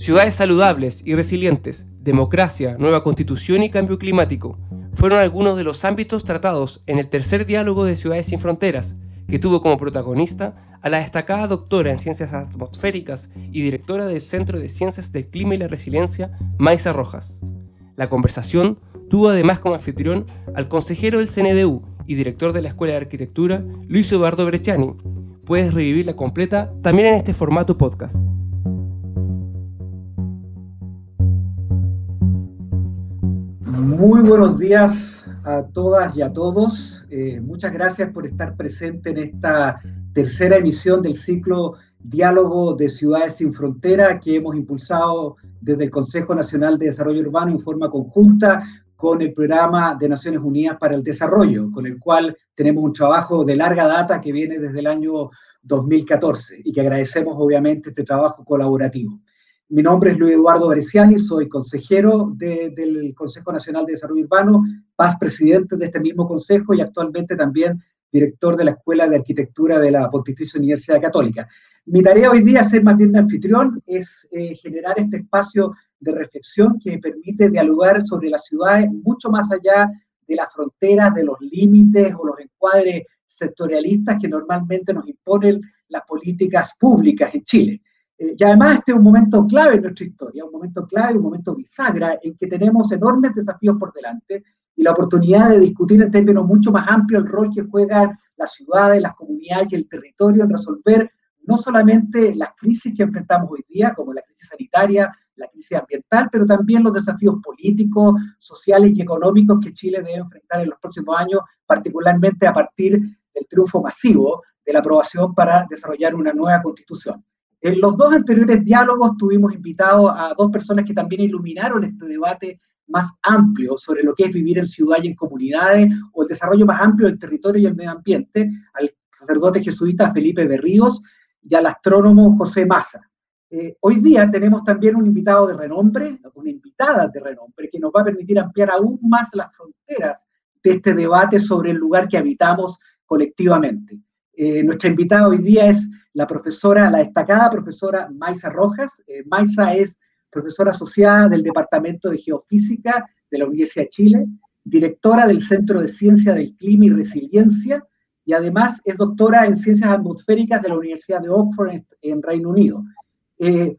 Ciudades saludables y resilientes, democracia, nueva constitución y cambio climático fueron algunos de los ámbitos tratados en el tercer diálogo de Ciudades sin Fronteras, que tuvo como protagonista a la destacada doctora en ciencias atmosféricas y directora del Centro de Ciencias del Clima y la Resiliencia, Maisa Rojas. La conversación tuvo además como anfitrión al consejero del CNDU y director de la Escuela de Arquitectura, Luis Eduardo Brecciani. Puedes revivirla completa también en este formato podcast. Muy buenos días a todas y a todos. Eh, muchas gracias por estar presente en esta tercera emisión del ciclo Diálogo de Ciudades sin Frontera que hemos impulsado desde el Consejo Nacional de Desarrollo Urbano en forma conjunta con el Programa de Naciones Unidas para el Desarrollo, con el cual tenemos un trabajo de larga data que viene desde el año 2014 y que agradecemos obviamente este trabajo colaborativo. Mi nombre es Luis Eduardo Bresciani, soy consejero del Consejo Nacional de Desarrollo Urbano, paz presidente de este mismo consejo y actualmente también director de la Escuela de Arquitectura de la Pontificia Universidad Católica. Mi tarea hoy día, ser más bien de anfitrión, es eh, generar este espacio de reflexión que permite dialogar sobre las ciudades mucho más allá de las fronteras, de los límites o los encuadres sectorialistas que normalmente nos imponen las políticas públicas en Chile. Eh, y además este es un momento clave en nuestra historia, un momento clave, un momento bisagra en que tenemos enormes desafíos por delante y la oportunidad de discutir en términos mucho más amplios el rol que juegan las ciudades, las comunidades y el territorio en resolver no solamente las crisis que enfrentamos hoy día, como la crisis sanitaria, la crisis ambiental, pero también los desafíos políticos, sociales y económicos que Chile debe enfrentar en los próximos años, particularmente a partir del triunfo masivo de la aprobación para desarrollar una nueva constitución. En los dos anteriores diálogos tuvimos invitados a dos personas que también iluminaron este debate más amplio sobre lo que es vivir en ciudad y en comunidades o el desarrollo más amplio del territorio y el medio ambiente, al sacerdote jesuita Felipe Berríos y al astrónomo José Maza. Eh, hoy día tenemos también un invitado de renombre, una invitada de renombre, que nos va a permitir ampliar aún más las fronteras de este debate sobre el lugar que habitamos colectivamente. Eh, nuestra invitada hoy día es la profesora, la destacada profesora Maisa Rojas. Eh, Maisa es profesora asociada del Departamento de Geofísica de la Universidad de Chile, directora del Centro de Ciencia del Clima y Resiliencia, y además es doctora en Ciencias Atmosféricas de la Universidad de Oxford en, Reino Unido. Eh,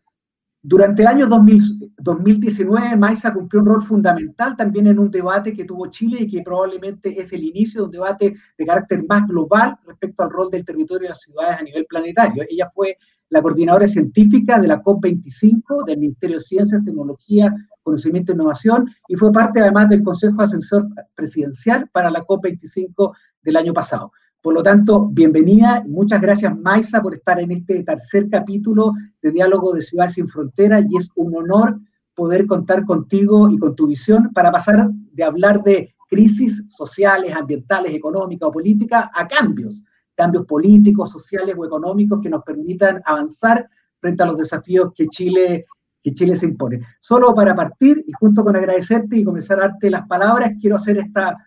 durante el año 2019, Maisa cumplió un rol fundamental también en un debate que tuvo Chile y que probablemente es el inicio de un debate de carácter más global respecto al rol del territorio y las ciudades a nivel planetario. Ella fue la coordinadora científica de la COP25 del Ministerio de Ciencias, Tecnología, Conocimiento e Innovación y fue parte además del Consejo Ascensor Presidencial para la COP25 del año pasado. Por lo tanto, bienvenida. Muchas gracias, Maisa, por estar en este tercer capítulo de Diálogo de Ciudades sin Fronteras y es un honor poder contar contigo y con tu visión para pasar de hablar de crisis sociales, ambientales, económicas o políticas a cambios, cambios políticos, sociales o económicos que nos permitan avanzar frente a los desafíos que Chile, que Chile se impone. Solo para partir y junto con agradecerte y comenzar a darte las palabras, quiero hacer esta,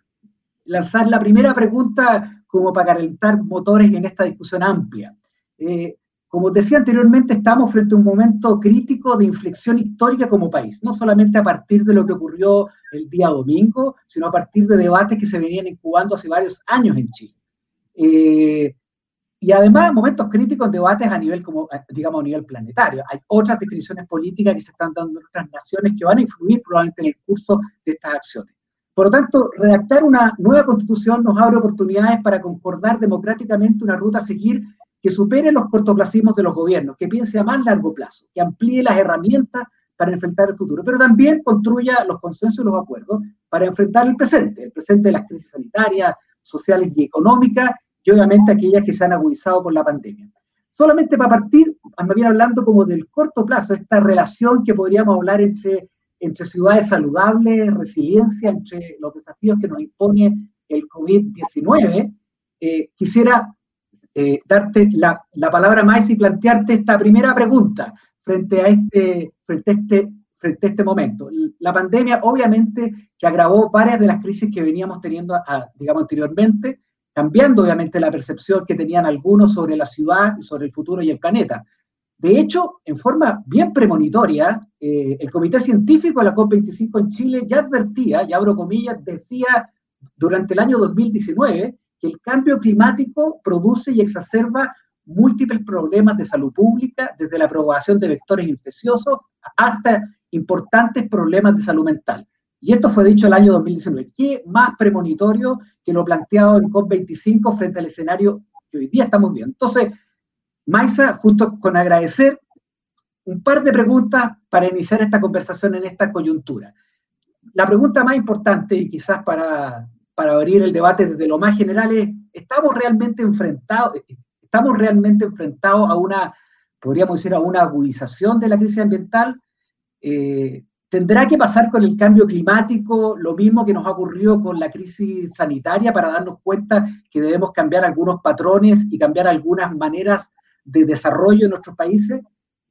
lanzar la primera pregunta como para calentar motores en esta discusión amplia. Eh, como decía anteriormente, estamos frente a un momento crítico de inflexión histórica como país, no solamente a partir de lo que ocurrió el día domingo, sino a partir de debates que se venían incubando hace varios años en Chile. Eh, y además, momentos críticos en debates a nivel, como, digamos, a nivel planetario. Hay otras definiciones políticas que se están dando en otras naciones que van a influir probablemente en el curso de estas acciones. Por lo tanto, redactar una nueva constitución nos abre oportunidades para concordar democráticamente una ruta a seguir que supere los cortoplacismos de los gobiernos, que piense a más largo plazo, que amplíe las herramientas para enfrentar el futuro, pero también construya los consensos y los acuerdos para enfrentar el presente, el presente de las crisis sanitarias, sociales y económicas, y obviamente aquellas que se han agudizado con la pandemia. Solamente para partir, me viene hablando como del corto plazo, esta relación que podríamos hablar entre entre ciudades saludables, resiliencia, entre los desafíos que nos impone el COVID-19, eh, quisiera eh, darte la, la, palabra más y plantearte esta primera pregunta frente a este, frente este, frente este momento. La pandemia obviamente que agravó varias de las crisis que veníamos teniendo, digamos, anteriormente, cambiando obviamente la percepción que tenían algunos sobre la ciudad, sobre el futuro y el planeta. De hecho, en forma bien premonitoria, eh, el Comité Científico de la COP25 en Chile ya advertía, y abro comillas, decía durante el año 2019 que el cambio climático produce y exacerba múltiples problemas de salud pública, desde la propagación de vectores infecciosos hasta importantes problemas de salud mental. Y esto fue dicho el año 2019. ¿Qué más premonitorio que lo planteado en COP25 frente al escenario que hoy día estamos viendo? Entonces, Maisa, justo con agradecer, un par de preguntas para iniciar esta conversación en esta coyuntura. La pregunta más importante y quizás para, para abrir el debate desde lo más general es, ¿estamos realmente enfrentados, estamos realmente a una, podríamos decir, a una agudización de la crisis ambiental? Eh, ¿Tendrá que pasar con el cambio climático lo mismo que nos ha ocurrido con la crisis sanitaria para darnos cuenta que debemos cambiar algunos patrones y cambiar algunas maneras de desarrollo en nuestros países?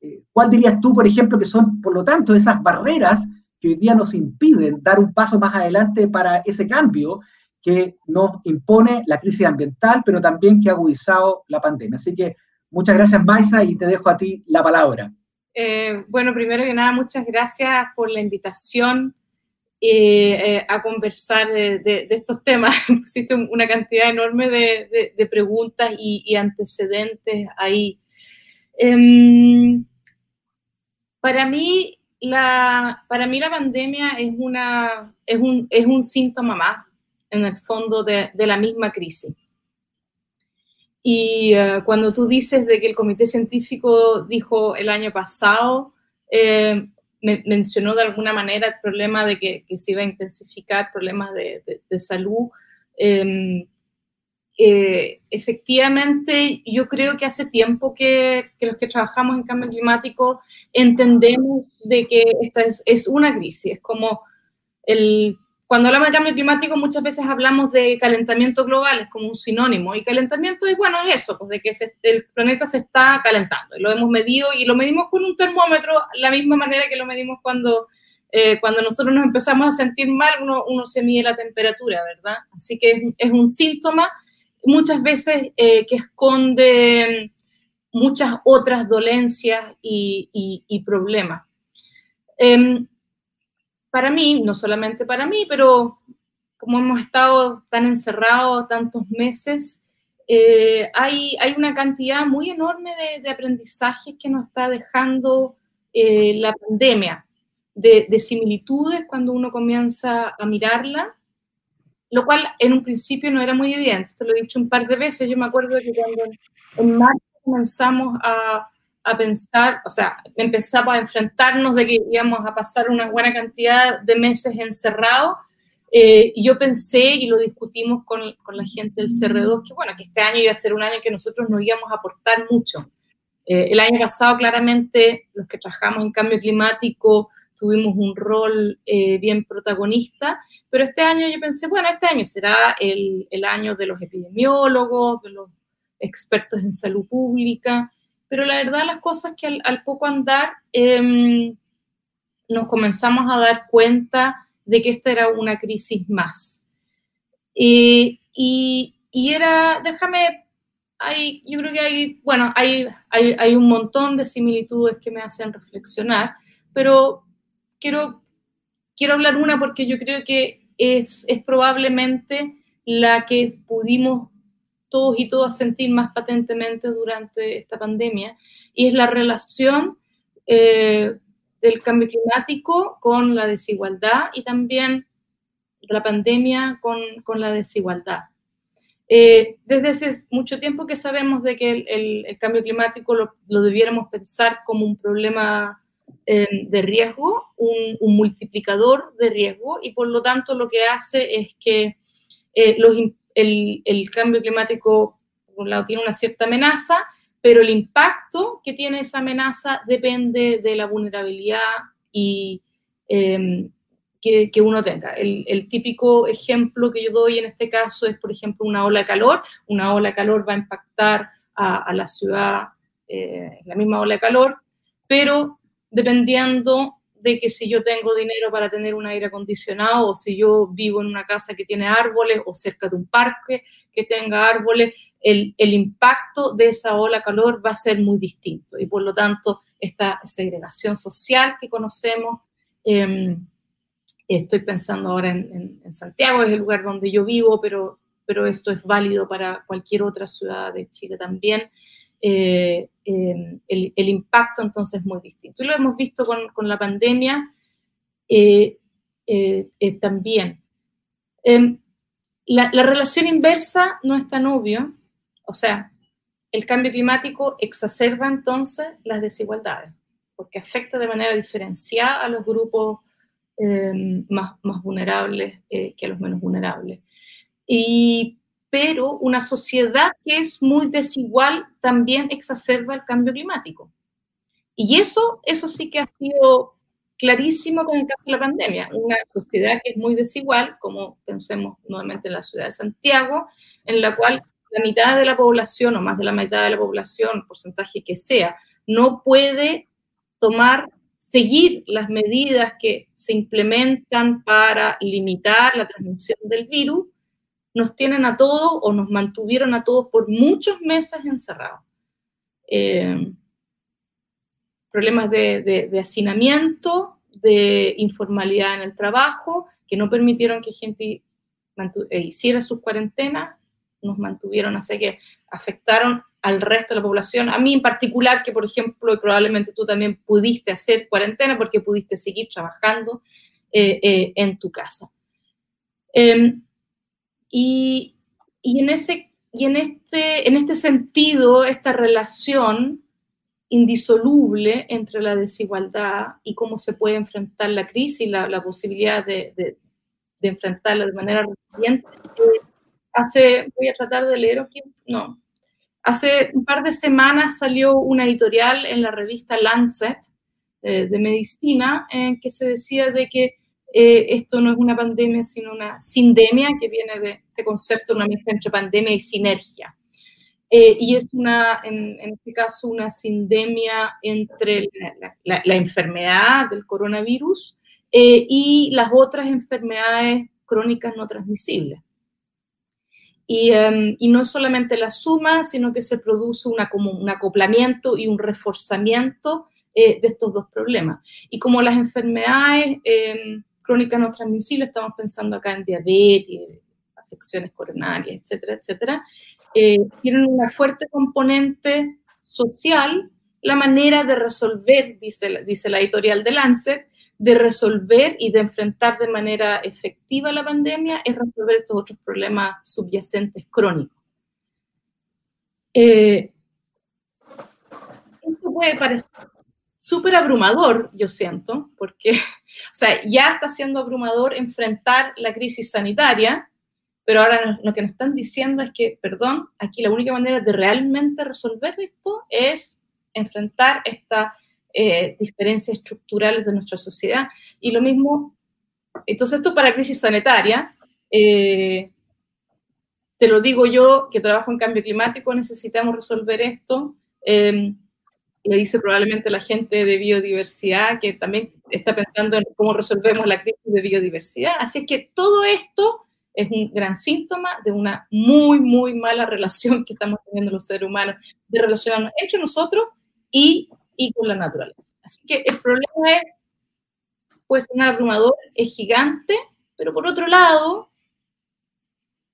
Eh, ¿Cuál dirías tú, por ejemplo, que son, por lo tanto, esas barreras que hoy día nos impiden dar un paso más adelante para ese cambio que nos impone la crisis ambiental, pero también que ha agudizado la pandemia? Así que muchas gracias, Maisa, y te dejo a ti la palabra. Eh, bueno, primero que nada, muchas gracias por la invitación eh, a conversar de, estos temas. Existe una cantidad enorme de, preguntas y, antecedentes ahí. Em, para, mí, la, para mí la pandemia es, una, es, un, es un síntoma más, en el fondo, de, la misma crisis. Y eh, cuando tú dices de que el comité científico dijo el año pasado, eh, mencionó de alguna manera el problema de que, se iba a intensificar problemas de, salud. Em, eh, efectivamente, yo creo que hace tiempo que, los que trabajamos en cambio climático entendemos de que esta es, es una crisis, es como el cuando hablamos de cambio climático muchas veces hablamos de calentamiento global, es como un sinónimo, y calentamiento es, bueno, es eso, pues de que el planeta se está calentando, y lo hemos medido, y lo medimos con un termómetro, la misma manera que lo medimos cuando, eh, cuando nosotros nos empezamos a sentir mal, uno, uno, se mide la temperatura, ¿verdad? Así que es, un síntoma muchas veces eh, que esconde muchas otras dolencias y, y problemas. Em, para mí, no solamente para mí, pero como hemos estado tan encerrados tantos meses, eh, hay, hay, una cantidad muy enorme de, aprendizajes que nos está dejando eh, la pandemia, de, similitudes cuando uno comienza a mirarla, lo cual en un principio no era muy evidente. Esto lo he dicho un par de veces. Yo me acuerdo que cuando en marzo comenzamos a, a pensar, o sea, empezamos a enfrentarnos de que íbamos a pasar una buena cantidad de meses encerrados. Eh, y yo pensé, y lo discutimos con, con, la gente del CR2, que bueno, que este año iba a ser un año que nosotros no íbamos a aportar mucho. Eh, el año pasado, claramente, los que trabajamos en cambio climático tuvimos un rol eh, bien protagonista, pero este año yo pensé, bueno, este año será el, el año de los epidemiólogos, de los expertos en salud pública, pero la verdad las cosas que al, poco andar em, nos comenzamos a dar cuenta de que esta era una crisis más. y, era, déjame, hay, yo creo que hay, bueno, hay, hay, un montón de similitudes que me hacen reflexionar, pero quiero, quiero hablar una porque yo creo que es, es probablemente la que pudimos todos y todas sentir más patentemente durante esta pandemia, y es la relación eh, del cambio climático con la desigualdad y también la pandemia con, con la desigualdad. Eh, desde hace mucho tiempo que sabemos de que el, el, cambio climático lo, lo, debiéramos pensar como un problema eh, de riesgo, un, un, multiplicador de riesgo, y por lo tanto lo que hace es que los, el, cambio climático, por un lado, tiene una cierta amenaza, pero el impacto que tiene esa amenaza depende de la vulnerabilidad y em, que, uno tenga. El, típico ejemplo que yo doy en este caso es, por ejemplo, una ola de calor. Una ola de calor va a impactar a, la ciudad, eh, la misma ola de calor, pero dependiendo de que si yo tengo dinero para tener un aire acondicionado o si yo vivo en una casa que tiene árboles o cerca de un parque que tenga árboles, el, impacto de esa ola calor va a ser muy distinto. Y por lo tanto esta segregación social que conocemos, em, estoy pensando ahora en, Santiago, es el lugar donde yo vivo, pero, pero esto es válido para cualquier otra ciudad de Chile también, eh, em, el, impacto entonces es muy distinto. Y lo hemos visto con, la pandemia eh, eh, también. Em, la, la, relación inversa no es tan obvio, o sea, el cambio climático exacerba entonces las desigualdades, porque afecta de manera diferenciada a los grupos em, más, más, vulnerables que a los menos vulnerables. Y, pero una sociedad que es muy desigual también exacerba el cambio climático. Y eso, eso sí que ha sido clarísimo con el caso de la pandemia. Una sociedad que es muy desigual, como pensemos nuevamente en la ciudad de Santiago, en la cual la mitad de la población o más de la mitad de la población, porcentaje que sea, no puede tomar, seguir las medidas que se implementan para limitar la transmisión del virus, nos tienen a todos o nos mantuvieron a todos por muchos meses encerrados. Eh, problemas de, hacinamiento, de informalidad en el trabajo, que no permitieron que gente eh, hiciera sus cuarentenas, nos mantuvieron, así que afectaron al resto de la población. A mí en particular, que por ejemplo, probablemente tú también pudiste hacer cuarentena porque pudiste seguir trabajando eh, en tu casa. Em, y, y, en ese, y en, este, en este sentido, esta relación indisoluble entre la desigualdad y cómo se puede enfrentar la crisis, la, la posibilidad de, de, de, enfrentarla de manera resiliente, eh, hace, voy a tratar de leer aquí, no, hace un par de semanas salió una editorial en la revista Lancet eh, de medicina en que se decía de que eh, esto no es una pandemia, sino una sindemia, que viene de este concepto, una mezcla entre pandemia y sinergia. Eh, y es una, en, este caso, una sindemia entre la, la enfermedad del coronavirus y las otras enfermedades crónicas no transmisibles. Em, y, no solamente la suma, sino que se produce una, como un acoplamiento y un reforzamiento eh, de estos dos problemas. Y como las enfermedades em, crónicas no transmisibles, estamos pensando acá en diabetes, afecciones coronarias, etcétera, etcétera, eh, tienen una fuerte componente social, la manera de resolver, dice, dice la editorial de Lancet, de resolver y de enfrentar de manera efectiva la pandemia es resolver estos otros problemas subyacentes crónicos. Eh, esto puede parecer súper abrumador, yo siento, porque, o sea, ya está siendo abrumador enfrentar la crisis sanitaria, pero ahora lo que nos están diciendo es que, perdón, aquí la única manera de realmente resolver esto es enfrentar esta eh, diferencias estructurales de nuestra sociedad. Y lo mismo, entonces esto para crisis sanitaria, eh, te lo digo yo que trabajo en cambio climático, necesitamos resolver esto. Eh, le dice probablemente la gente de biodiversidad que también está pensando en cómo resolvemos la crisis de biodiversidad. Así es que todo esto es un gran síntoma de una muy, muy mala relación que estamos teniendo los seres humanos, de relacionarnos entre nosotros y y con la naturaleza. Así que el problema es, puede ser abrumador, es gigante, pero por otro lado,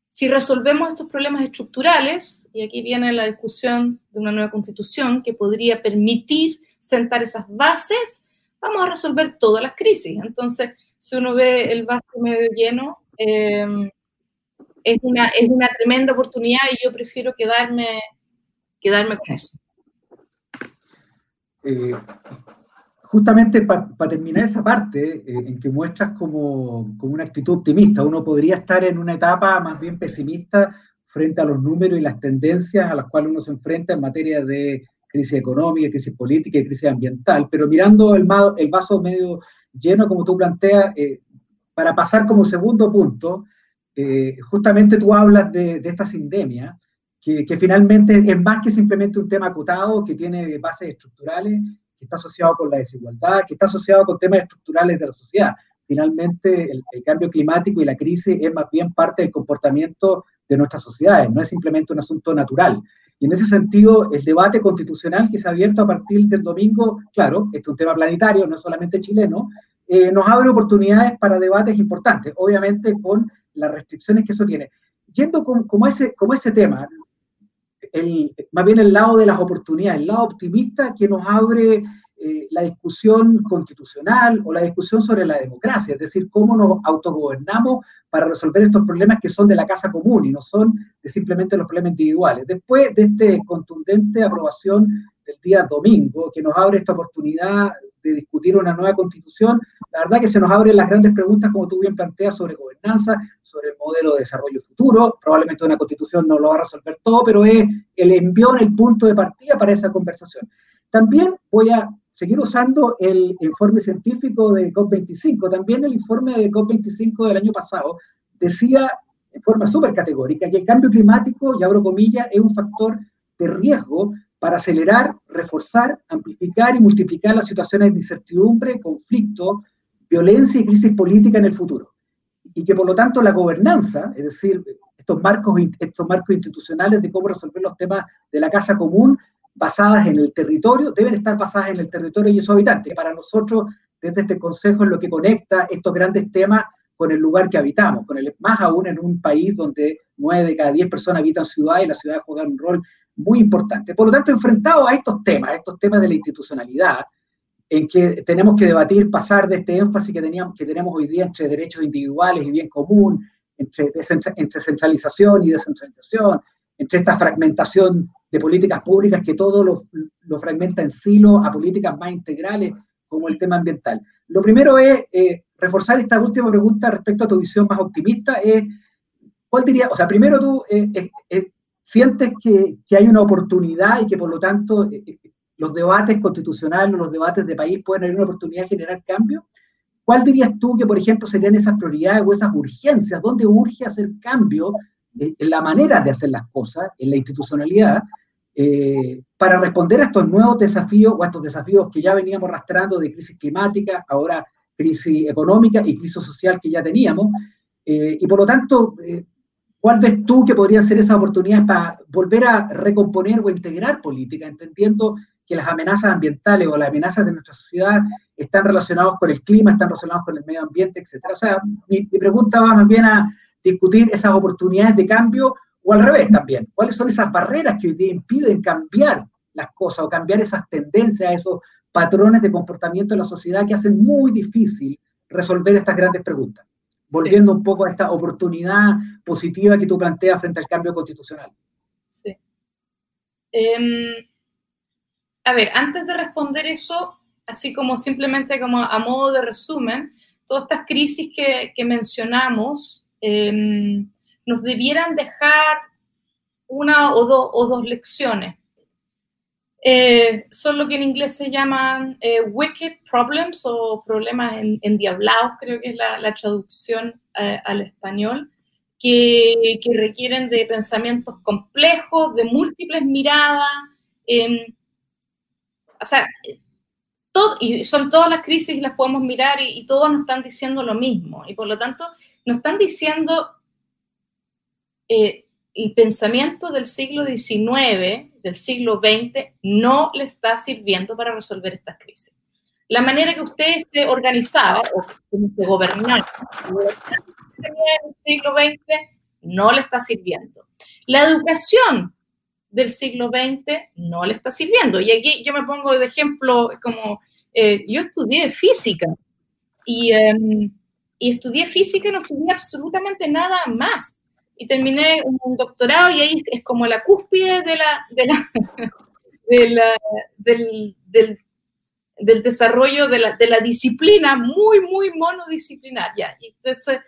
si resolvemos estos problemas estructurales, y aquí viene la discusión de una nueva constitución que podría permitir sentar esas bases, vamos a resolver todas las crisis. Entonces, si uno ve el vaso medio lleno, em, es, una, es una tremenda oportunidad y yo prefiero quedarme, quedarme con eso. Eh, justamente para terminar esa parte eh, en que muestras como, como, una actitud optimista, uno podría estar en una etapa más bien pesimista frente a los números y las tendencias a las cuales uno se enfrenta en materia de crisis económica, crisis política y crisis ambiental, pero mirando el, vaso medio lleno, como tú planteas, eh, para pasar como segundo punto, justamente tú hablas de, esta sindemia, que, finalmente es más que simplemente un tema acotado, que tiene bases estructurales, que está asociado con la desigualdad, que está asociado con temas estructurales de la sociedad. finalmente el, cambio climático y la crisis es más bien parte del comportamiento de nuestras sociedades, no es simplemente un asunto natural. Y en ese sentido, el debate constitucional que se ha abierto a partir del domingo, claro, este es un tema planetario, no solamente chileno, eh, nos abre oportunidades para debates importantes, obviamente con las restricciones que eso tiene. Yendo como, ese, como ese tema, el, más bien el lado de las oportunidades, el lado optimista que nos abre eh, la discusión constitucional o la discusión sobre la democracia, es decir, cómo nos autogobernamos para resolver estos problemas que son de la casa común y no son de simplemente los problemas individuales. Después de esta contundente aprobación del día domingo, que nos abre esta oportunidad de discutir una nueva constitución, la verdad que se nos abren las grandes preguntas, como tú bien planteas, sobre gobernanza, sobre el modelo de desarrollo futuro. Probablemente una constitución no lo va a resolver todo, pero es el envión, el punto de partida para esa conversación. También voy a seguir usando el informe científico de COP25. También el informe de COP25 del año pasado decía en forma súper categórica que el cambio climático, y abro comillas, es un factor de riesgo para acelerar, reforzar, amplificar y multiplicar las situaciones de incertidumbre, conflicto, violencia y crisis política en el futuro. Y que por lo tanto la gobernanza, es decir, estos marcos, estos marcos institucionales de cómo resolver los temas de la casa común, basadas en el territorio, deben estar basadas en el territorio y sus habitantes. Para nosotros, desde este Consejo, es lo que conecta estos grandes temas con el lugar que habitamos, con el, más aún en un país donde nueve de cada diez personas habitan ciudades y la ciudad juega un rol muy importante. Por lo tanto, enfrentado a estos temas, a estos temas de la institucionalidad, en que tenemos que debatir, pasar de este énfasis que, teníamos, que tenemos hoy día entre derechos individuales y bien común, entre, entre centralización y descentralización, entre esta fragmentación de políticas públicas que todo lo, lo fragmenta en silo a políticas más integrales como el tema ambiental. Lo primero es eh, reforzar esta última pregunta respecto a tu visión más optimista. Es, ¿Cuál diría? O sea, primero tú eh, eh, sientes que, que, hay una oportunidad y que por lo tanto los debates constitucionales, los debates de país pueden haber una oportunidad de generar cambio. ¿Cuál dirías tú que, por ejemplo, serían esas prioridades o esas urgencias? ¿Dónde urge hacer cambio en la manera de hacer las cosas, en la institucionalidad, eh, para responder a estos nuevos desafíos o a estos desafíos que ya veníamos arrastrando de crisis climática, ahora crisis económica y crisis social que ya teníamos. Eh, y por lo tanto, eh, ¿cuál ves tú que podrían ser esas oportunidades para volver a recomponer o integrar política, entendiendo que las amenazas ambientales o las amenazas de nuestra sociedad están relacionadas con el clima, están relacionadas con el medio ambiente, etcétera? O sea, mi, mi pregunta va más bien a discutir esas oportunidades de cambio o al revés también, cuáles son esas barreras que hoy día impiden cambiar las cosas o cambiar esas tendencias, esos patrones de comportamiento en la sociedad que hacen muy difícil resolver estas grandes preguntas. Volviendo un poco a esta oportunidad positiva que tú planteas frente al cambio constitucional. Sí. Em, a ver, antes de responder eso, así como simplemente como a modo de resumen, todas estas crisis que, mencionamos, eh, nos debieran dejar una o, o dos lecciones. Eh, son lo que en inglés se llaman eh, wicked problems o problemas endiablados, creo que es la, traducción eh, al español, que, que, requieren de pensamientos complejos, de múltiples miradas. Em, o sea, todo, y son todas las crisis y las podemos mirar y, y nos están diciendo lo mismo. Y por lo tanto, nos están diciendo eh, el pensamiento del siglo XIX, del siglo XX, no le está sirviendo para resolver estas crisis. La manera que usted se organizaba o se gobernaba en el siglo XX no le está sirviendo. La educación del siglo XX no le está sirviendo. Y aquí yo me pongo de ejemplo como eh, yo estudié física y, em, y estudié física y no estudié absolutamente nada más y terminé un, doctorado y ahí es como la cúspide de la, de la, de la del, del, del, desarrollo de la, de la, disciplina muy, muy monodisciplinaria. Y entonces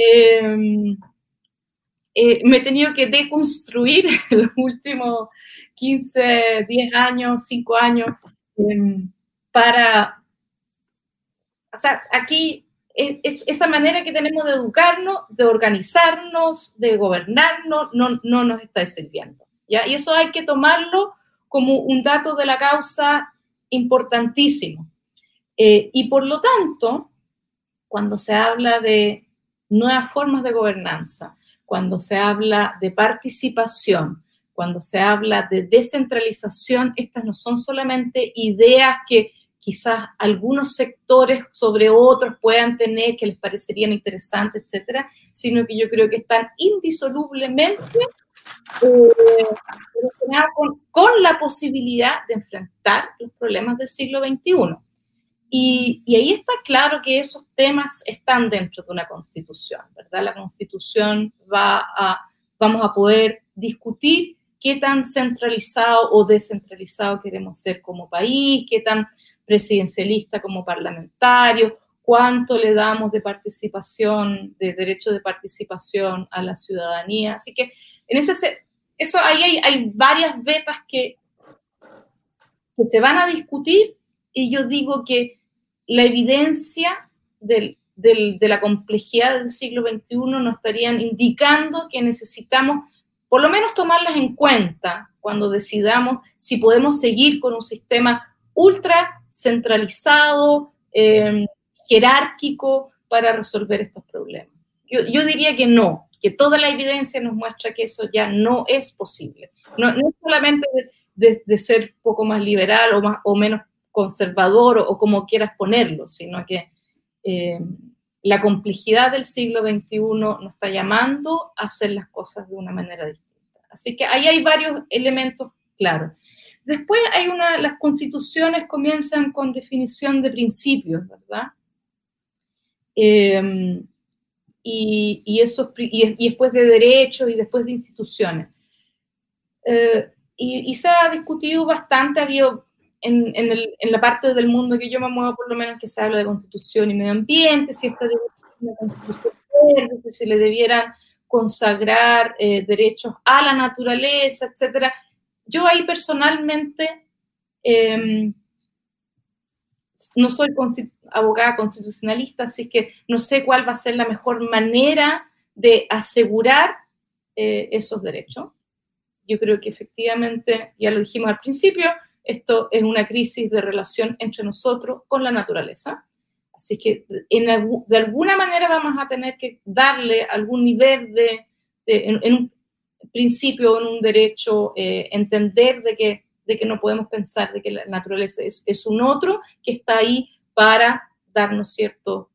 em, eh, me he tenido que deconstruir en los últimos 15, 10 años, 5 años, em, para, o sea, aquí es, esa manera que tenemos de educarnos, de organizarnos, de gobernarnos, no, no nos está sirviendo. ¿ya? Y eso hay que tomarlo como un dato de la causa importantísimo. Eh, y por lo tanto, cuando se habla de nuevas formas de gobernanza, cuando se habla de participación, cuando se habla de descentralización, estas no son solamente ideas que quizás algunos sectores sobre otros puedan tener que les parecerían interesantes, etcétera, sino que yo creo que están indisolublemente eh, con, con, la posibilidad de enfrentar los problemas del siglo XXI. Y, ahí está claro que esos temas están dentro de una constitución, ¿verdad? La constitución va a, vamos a poder discutir qué tan centralizado o descentralizado queremos ser como país, qué tan presidencialista como parlamentario, cuánto le damos de participación, de derecho de participación a la ciudadanía. Así que en ese, eso ahí hay, hay varias vetas que, que se van a discutir y yo digo que la evidencia del, del, de la complejidad del siglo XXI nos estarían indicando que necesitamos por lo menos tomarlas en cuenta cuando decidamos si podemos seguir con un sistema ultra centralizado, em, jerárquico para resolver estos problemas. Yo, yo, diría que no, que toda la evidencia nos muestra que eso ya no es posible. No, no solamente de, de, ser poco más liberal o, más, o menos conservador o, como quieras ponerlo, sino que eh, la complejidad del siglo XXI nos está llamando a hacer las cosas de una manera distinta. Así que ahí hay varios elementos claros. Después hay una, las constituciones comienzan con definición de principios, ¿verdad? Eh, y, y, eso, y, después de derechos y después de instituciones. Eh, y, se ha discutido bastante, ha en, en, el, en, la parte del mundo que yo me muevo, por lo menos que se habla de constitución y medio ambiente, si esta una constitución verde, si le debieran consagrar eh, derechos a la naturaleza, etcétera. Yo ahí personalmente eh, no soy abogada constitucionalista, así que no sé cuál va a ser la mejor manera de asegurar eh, esos derechos. Yo creo que efectivamente, ya lo dijimos al principio, esto es una crisis de relación entre nosotros con la naturaleza. Así que de alguna manera vamos a tener que darle algún nivel de, en, un principio, en un derecho, eh, entender de que, no podemos pensar de que la naturaleza es, un otro que está ahí para darnos ciertos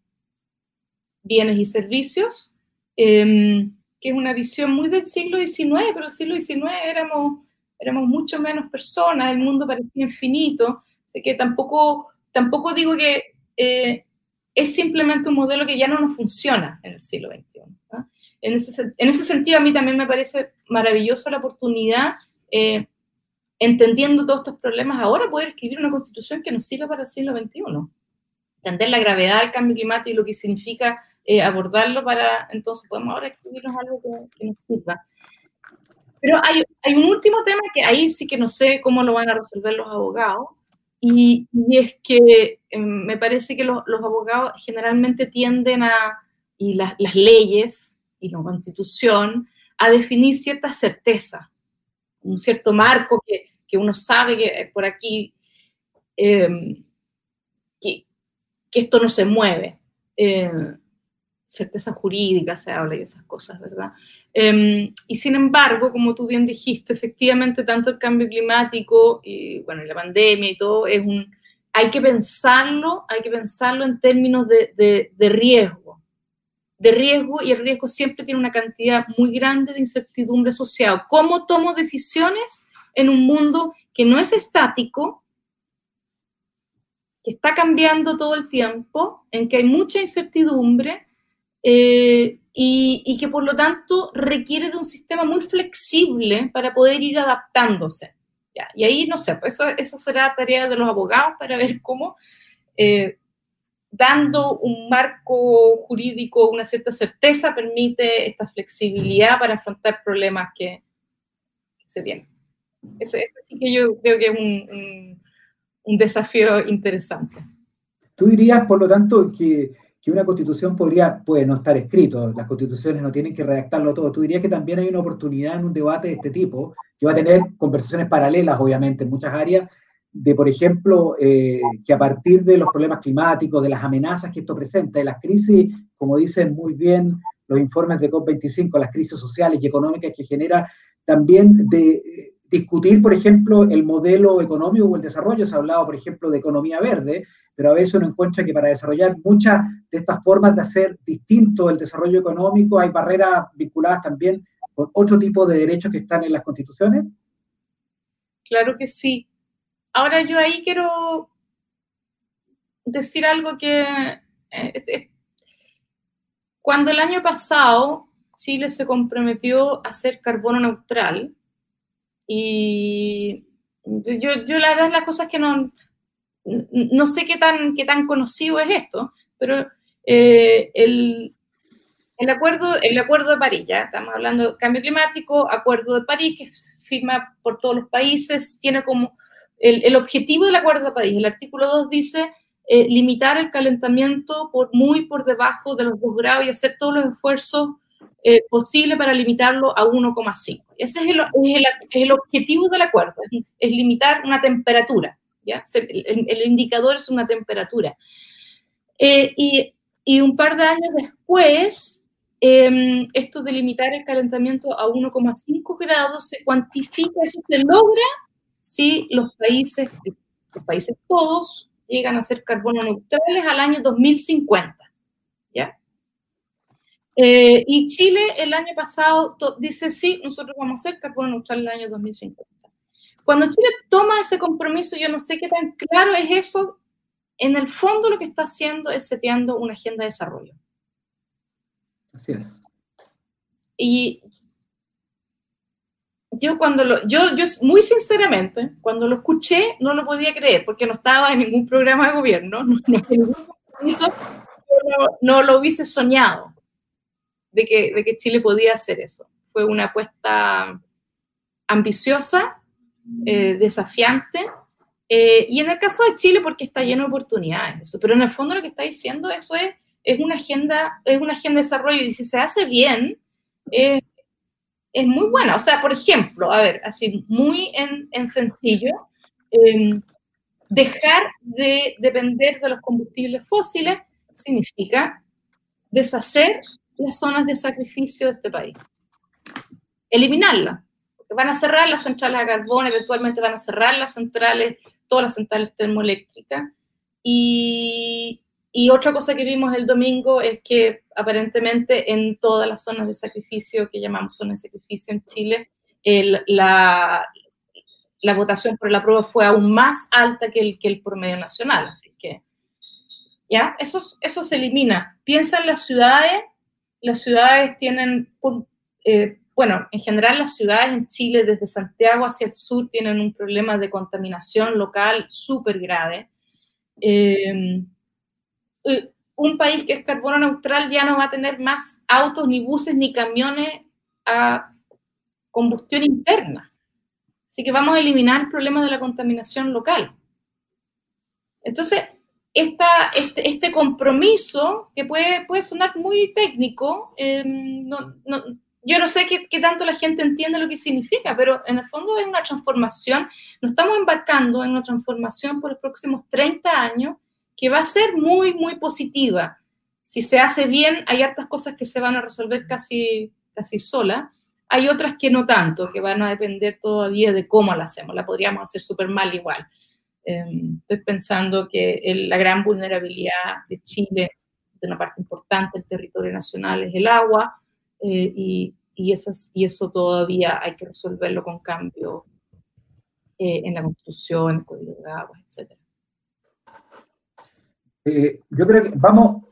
bienes y servicios, eh, que es una visión muy del siglo XIX, pero el siglo XIX éramos éramos mucho menos personas, el mundo parecía infinito, así que tampoco, tampoco digo que eh, es simplemente un modelo que ya no nos funciona en el siglo XXI. ¿no? En, ese, en, ese, sentido, a mí también me parece maravillosa la oportunidad, eh, entendiendo todos estos problemas, ahora poder escribir una constitución que nos sirva para el siglo XXI. Entender la gravedad del cambio climático y lo que significa eh, abordarlo para, entonces podemos ahora escribirnos algo que, que nos sirva. Pero hay, hay, un último tema que ahí sí que no sé cómo lo van a resolver los abogados, y, y es que eh, me parece que los, los, abogados generalmente tienden a, y la, las leyes y la constitución, a definir cierta certeza, un cierto marco que, que uno sabe que por aquí, eh, que, que, esto no se mueve. Eh, certeza jurídica se habla y esas cosas, ¿verdad? Um, y sin embargo, como tú bien dijiste, efectivamente tanto el cambio climático y bueno, la pandemia y todo es un hay que pensarlo, hay que pensarlo en términos de, de, de riesgo, de riesgo y el riesgo siempre tiene una cantidad muy grande de incertidumbre asociada. ¿Cómo tomo decisiones en un mundo que no es estático, que está cambiando todo el tiempo, en que hay mucha incertidumbre eh, y, y, que por lo tanto requiere de un sistema muy flexible para poder ir adaptándose. ¿ya? Y ahí, no sé, pues eso, eso, será tarea de los abogados para ver cómo, eh, dando un marco jurídico, una cierta certeza, permite esta flexibilidad para afrontar problemas que, que se vienen. Eso, eso, sí que yo creo que es un, un, un desafío interesante. Tú dirías, por lo tanto, que que una constitución podría, puede no estar escrito, las constituciones no tienen que redactarlo todo. ¿Tú dirías que también hay una oportunidad en un debate de este tipo, que va a tener conversaciones paralelas, obviamente, en muchas áreas, de por ejemplo, eh, que a partir de los problemas climáticos, de las amenazas que esto presenta, de las crisis, como dicen muy bien los informes de COP25, las crisis sociales y económicas que genera, también de discutir, por ejemplo, el modelo económico o el desarrollo. Se ha hablado, por ejemplo, de economía verde, pero a veces uno encuentra que para desarrollar muchas de estas formas de hacer distinto el desarrollo económico hay barreras vinculadas también con otro tipo de derechos que están en las constituciones. Claro que sí. Ahora yo ahí quiero decir algo que eh, cuando el año pasado Chile se comprometió a ser carbono neutral, y yo, yo la verdad las cosas que no, no sé qué tan, qué tan conocido es esto, pero eh, el, el, acuerdo, el acuerdo de París, ya estamos hablando de cambio climático, acuerdo de París que firma por todos los países, tiene como el, el objetivo del acuerdo de París, el artículo 2 dice eh, limitar el calentamiento por muy por debajo de los 2 grados y hacer todos los esfuerzos eh, posible para limitarlo a 1,5. Ese es el, es, el, el, objetivo del acuerdo, es, limitar una temperatura. ¿ya? El, el, indicador es una temperatura. Eh, y, y, un par de años después, eh, esto de limitar el calentamiento a 1,5 grados se cuantifica, eso se logra si los países, los países todos, llegan a ser carbono neutrales al año 2050. ¿ya? Eh, y Chile el año pasado dice, sí, nosotros vamos a ser carbono neutral el año 2050. Cuando Chile toma ese compromiso, yo no sé qué tan claro es eso, en el fondo lo que está haciendo es seteando una agenda de desarrollo. Así es. Y yo cuando lo, yo, yo muy sinceramente, cuando lo escuché, no lo podía creer, porque no estaba en ningún programa de gobierno, no, no, no lo hubiese soñado de que, de que Chile podía hacer eso. Fue una apuesta ambiciosa, eh, desafiante, eh, y en el caso de Chile porque está lleno de oportunidades, eso. pero en el fondo lo que está diciendo eso es, es, una, agenda, es una agenda de desarrollo y si se hace bien, eh, es muy buena. O sea, por ejemplo, a ver, así muy en, en sencillo, em, dejar de depender de los combustibles fósiles significa deshacer las zonas de sacrificio de este país. Eliminarlas. Van a cerrar las centrales a carbón, eventualmente van a cerrar las centrales, todas las centrales termoeléctricas. Y, y otra cosa que vimos el domingo es que aparentemente en todas las zonas de sacrificio que llamamos zonas de sacrificio en Chile, el, la, la votación por la prueba fue aún más alta que el, que el promedio nacional. Así que, ¿ya? Eso, eso se elimina. Piensa en las ciudades las ciudades tienen, eh, bueno, en general las ciudades en Chile, desde Santiago hacia el sur, tienen un problema de contaminación local súper grave. Em, eh, un país que es carbono neutral ya no va a tener más autos, ni buses, ni camiones a combustión interna. Así que vamos a eliminar el problema de la contaminación local. Entonces, esta, este, este, compromiso, que puede, puede sonar muy técnico, eh, no, no, yo no sé qué, qué, tanto la gente entiende lo que significa, pero en el fondo es una transformación, nos estamos embarcando en una transformación por los próximos 30 años que va a ser muy, muy positiva. Si se hace bien, hay hartas cosas que se van a resolver casi, casi solas. Hay otras que no tanto, que van a depender todavía de cómo la hacemos. La podríamos hacer súper mal igual. Em, estoy pensando que la gran vulnerabilidad de Chile, de una parte importante del territorio nacional, es el agua, eh, y, y, esas, y eso todavía hay que resolverlo con cambio eh, en la constitución, en el código de agua, etc. Eh, yo creo que vamos,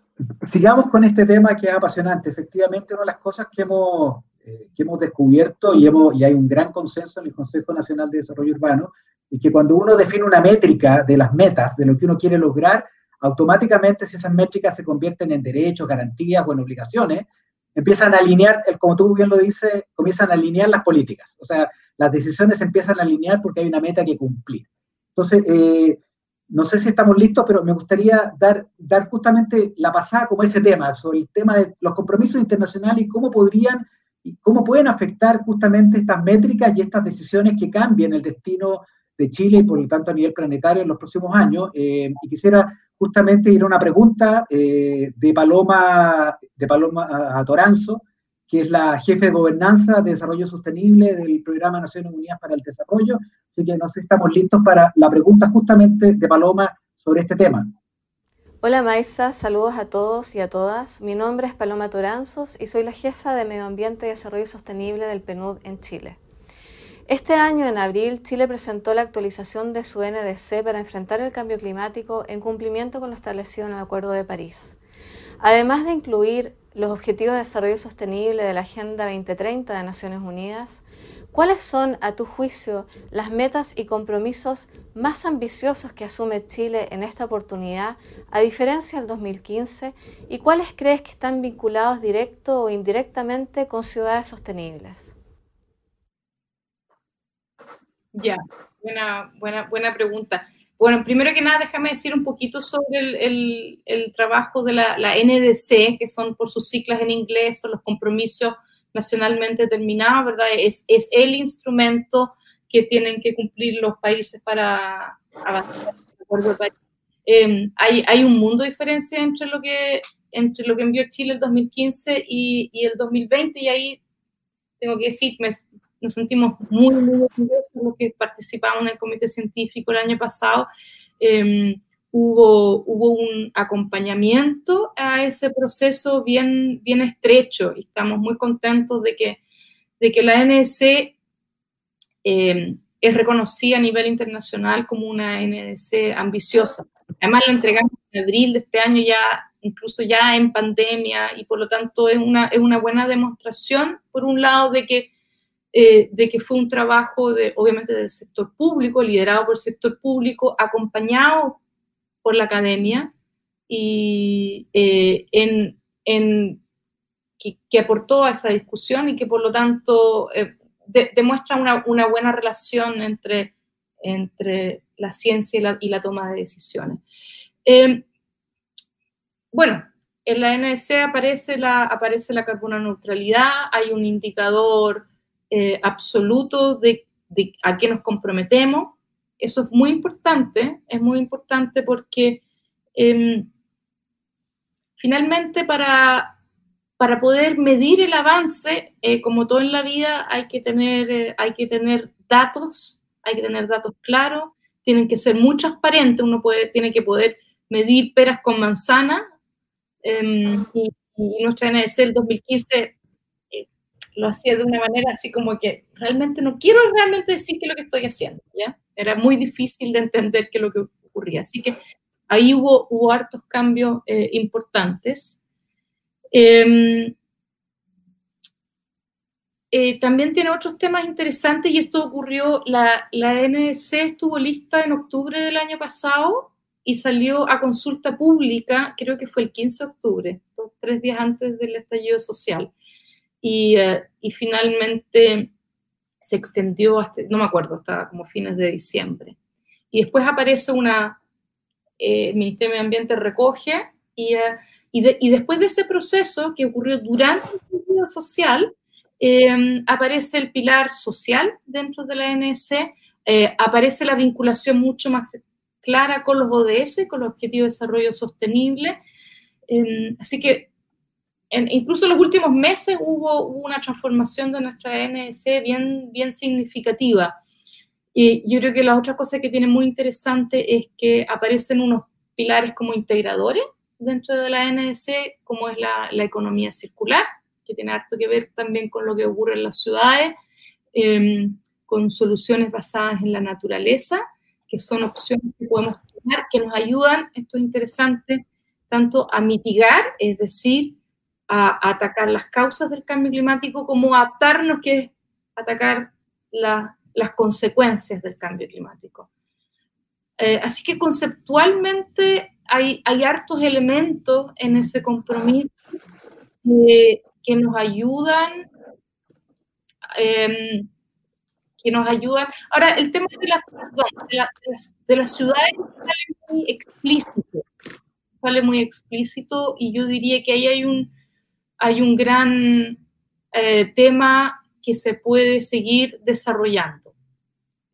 sigamos con este tema que es apasionante. Efectivamente, una de las cosas que hemos, que hemos descubierto y, hemos, y hay un gran consenso en el Consejo Nacional de Desarrollo Urbano y que cuando uno define una métrica de las metas, de lo que uno quiere lograr, automáticamente si esas métricas se convierten en derechos, garantías o en obligaciones, empiezan a alinear, como tú bien lo dices, comienzan a alinear las políticas. O sea, las decisiones empiezan a alinear porque hay una meta que cumplir. Entonces, eh, no sé si estamos listos, pero me gustaría dar, dar justamente la pasada como ese tema, sobre el tema de los compromisos internacionales y cómo podrían y cómo pueden afectar justamente estas métricas y estas decisiones que cambien el destino de Chile y por lo tanto a nivel planetario en los próximos años. y quisiera justamente ir a una pregunta de Paloma, de Paloma Toranzo, que es la jefe de gobernanza de desarrollo sostenible del Programa Naciones Unidas para el Desarrollo. Así que nos estamos listos para la pregunta justamente de Paloma sobre este tema. Hola Maisa, saludos a todos y a todas. Mi nombre es Paloma Toranzos y soy la jefa de Medio Ambiente y Desarrollo Sostenible del PNUD en Chile. Este año, en abril, Chile presentó la actualización de su NDC para enfrentar el cambio climático en cumplimiento con lo establecido en el Acuerdo de París. Además de incluir los Objetivos de Desarrollo Sostenible de la Agenda 2030 de Naciones Unidas, ¿cuáles son, a tu juicio, las metas y compromisos más ambiciosos que asume Chile en esta oportunidad, a diferencia del 2015, y cuáles crees que están vinculados directo o indirectamente con ciudades sostenibles? Ya, buena, buena, buena pregunta. Bueno, primero que nada, déjame decir un poquito sobre el, el, trabajo de la, la, NDC, que son por sus siglas en inglés, son los compromisos nacionalmente determinados, ¿verdad? Es, es el instrumento que tienen que cumplir los países para avanzar. Em, hay, hay, un mundo de diferencia entre lo que entre lo que envió Chile el 2015 y, y el 2020 y ahí tengo que decir, me, nos sentimos muy, muy orgullosos los que participamos en el comité científico el año pasado. Em, hubo, hubo un acompañamiento a ese proceso bien, bien estrecho y estamos muy contentos de que, de que la NDC em, es reconocida a nivel internacional como una NDC ambiciosa. Además, la entregamos en abril de este año ya, incluso ya en pandemia, y por lo tanto es una, es una buena demostración, por un lado, de que eh, de que fue un trabajo, de, obviamente, del sector público, liderado por el sector público, acompañado por la academia y eh, en, que, aportó a esa discusión y que, por lo tanto, eh, demuestra una, una, buena relación entre, entre la ciencia y la, y la toma de decisiones. bueno, en la NSC aparece la, aparece la carbono neutralidad, hay un indicador eh, absoluto de, a qué nos comprometemos. Eso es muy importante, es muy importante porque em, finalmente para, para poder medir el avance, eh, como todo en la vida, hay que, tener, eh, hay que tener datos, hay que tener datos claros, tienen que ser muy transparentes, uno puede, tiene que poder medir peras con manzana. Em, y, y, nuestra NDC el 2015 lo hacía de una manera así como que realmente no quiero realmente decir qué es lo que estoy haciendo, ¿ya? Era muy difícil de entender qué es lo que ocurría. Así que ahí hubo, hubo hartos cambios eh, importantes. Em, eh, también tiene otros temas interesantes y esto ocurrió, la, la estuvo lista en octubre del año pasado y salió a consulta pública, creo que fue el 15 de octubre, tres días antes del estallido social. Eh, y, finalmente se extendió hasta, no me acuerdo, hasta como fines de diciembre. Y después aparece una, eh, el Ministerio de Medio Ambiente recoge y, eh, y, después de ese proceso que ocurrió durante el periodo social, aparece el pilar social dentro de la NS, aparece la vinculación mucho más clara con los ODS, con los Objetivos de Desarrollo Sostenible. así que incluso en los últimos meses hubo, una transformación de nuestra NS bien, bien significativa. Y yo creo que la otra cosa que tiene muy interesante es que aparecen unos pilares como integradores dentro de la NS, como es la, la economía circular, que tiene harto que ver también con lo que ocurre en las ciudades, em, con soluciones basadas en la naturaleza, que son opciones que podemos tomar, que nos ayudan, esto es interesante, tanto a mitigar, es decir, a, atacar las causas del cambio climático como adaptarnos, que es atacar las consecuencias del cambio climático. Eh, así que conceptualmente hay, hay, hartos elementos en ese compromiso que, nos ayudan. Em, que nos ayudan. Ahora, el tema de, la, de, las, de las ciudades sale muy explícito, sale muy explícito y yo diría que ahí hay un, hay un gran eh, tema que se puede seguir desarrollando.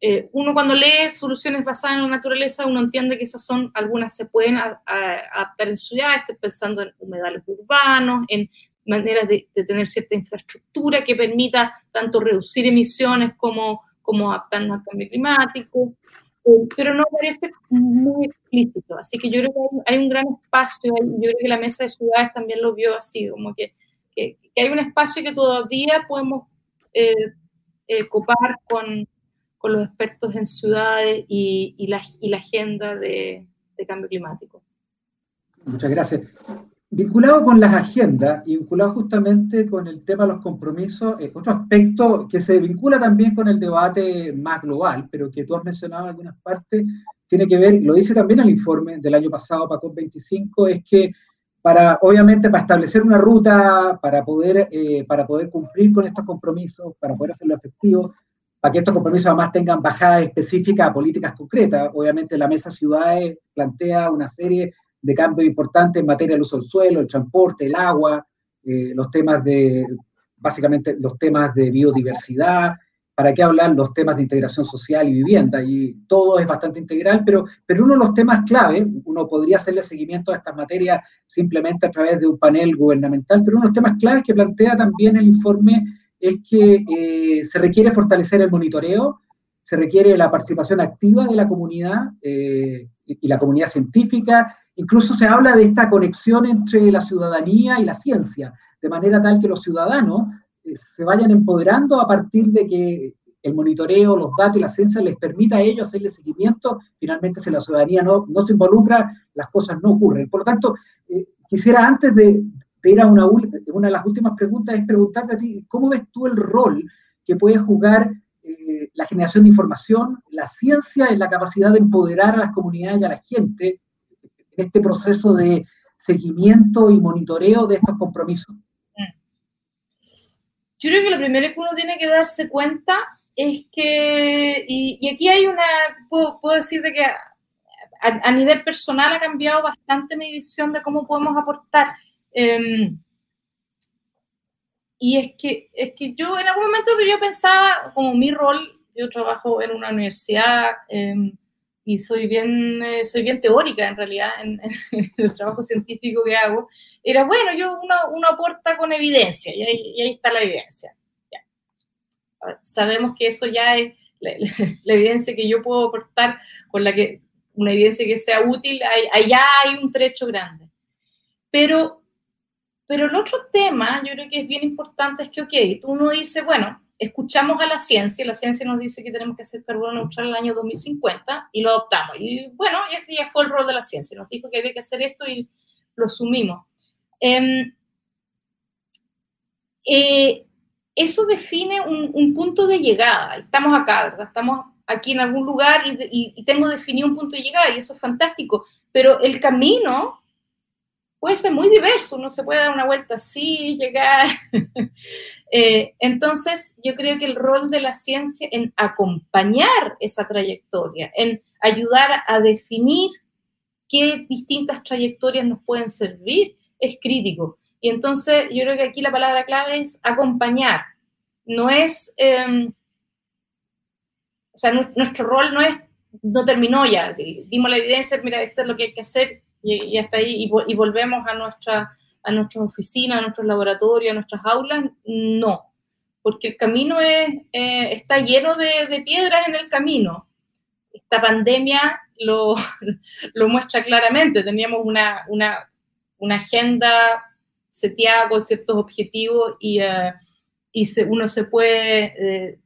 eh, uno cuando lee soluciones basadas en la naturaleza, uno entiende que esas son, algunas se pueden adaptar en ciudades, estoy pensando en humedales urbanos, en maneras de, tener cierta infraestructura que permita tanto reducir emisiones como, adaptarnos al cambio climático, eh, pero no parece muy Así que yo creo que hay, un gran espacio, yo creo que la mesa de ciudades también lo vio así, como que, hay un espacio que todavía podemos eh, eh, copar con, los expertos en ciudades y, la, agenda de cambio climático. Muchas gracias. Vinculado con las agendas y vinculado justamente con el tema de los compromisos, eh, otro aspecto que se vincula también con el debate más global, pero que tú has mencionado en algunas partes, tiene que ver, lo dice también el informe del año pasado para COP25, es que para, obviamente, para establecer una ruta, para poder, eh, para poder cumplir con estos compromisos, para poder hacerlo efectivo, para que estos compromisos además tengan bajadas específicas a políticas concretas. Obviamente la Mesa Ciudades plantea una serie de cambios importantes en materia del uso del suelo, el transporte, el agua, eh, los temas de, básicamente los temas de biodiversidad, para qué hablar los temas de integración social y vivienda, y todo es bastante integral, pero, pero uno de los temas clave, uno podría hacerle seguimiento a estas materias simplemente a través de un panel gubernamental, pero uno de los temas claves que plantea también el informe es que eh, se requiere fortalecer el monitoreo, se requiere la participación activa de la comunidad eh, y la comunidad científica Incluso se habla de esta conexión entre la ciudadanía y la ciencia, de manera tal que los ciudadanos eh, se vayan empoderando a partir de que el monitoreo, los datos y la ciencia les permita a ellos hacerle seguimiento. Finalmente, si la ciudadanía no, no se involucra, las cosas no ocurren. Por lo tanto, eh, quisiera antes de, ir a una, una de las últimas preguntas, es preguntarte a ti, ¿cómo ves tú el rol que puede jugar eh, la generación de información, la ciencia en la capacidad de empoderar a las comunidades y a la gente este proceso de seguimiento y monitoreo de estos compromisos? Yo creo que lo primero que uno tiene que darse cuenta es que, y, aquí hay una, puedo, decir de que a, nivel personal ha cambiado bastante mi visión de cómo podemos aportar. Em, y es que, es que yo en algún momento yo pensaba, como mi rol, yo trabajo en una universidad, em, y soy bien, eh, soy bien teórica en realidad en, el trabajo científico que hago, era bueno, yo uno, uno aporta con evidencia y ahí, está la evidencia. Sabemos que eso ya es la, evidencia que yo puedo aportar con la que una evidencia que sea útil, allá hay un trecho grande. Pero, pero el otro tema, yo creo que es bien importante, es que, ok, tú uno dice, bueno, escuchamos a la ciencia, la ciencia nos dice que tenemos que hacer carbono neutral en el año 2050 y lo adoptamos. Y bueno, ese ya fue el rol de la ciencia, nos dijo que había que hacer esto y lo asumimos. Em, eh, eso define un, punto de llegada. Estamos acá, ¿verdad? Estamos aquí en algún lugar y, y tengo definido un punto de llegada y eso es fantástico, pero el camino puede ser muy diverso, uno se puede dar una vuelta así, llegar. Eh, entonces, yo creo que el rol de la ciencia en acompañar esa trayectoria, en ayudar a definir qué distintas trayectorias nos pueden servir, es crítico. Y entonces, yo creo que aquí la palabra clave es acompañar. No es, em, o sea, nuestro rol no es, no terminó ya, dimos la evidencia, mira, esto es lo que hay que hacer y, hasta ahí, y, volvemos a, nuestra, a nuestras oficinas, a nuestros laboratorios, a nuestras aulas, no, porque el camino es, eh, está lleno de, piedras en el camino. Esta pandemia lo, lo muestra claramente, teníamos una, una, una, agenda seteada con ciertos objetivos y, uh, y se, uno se puede... Eh,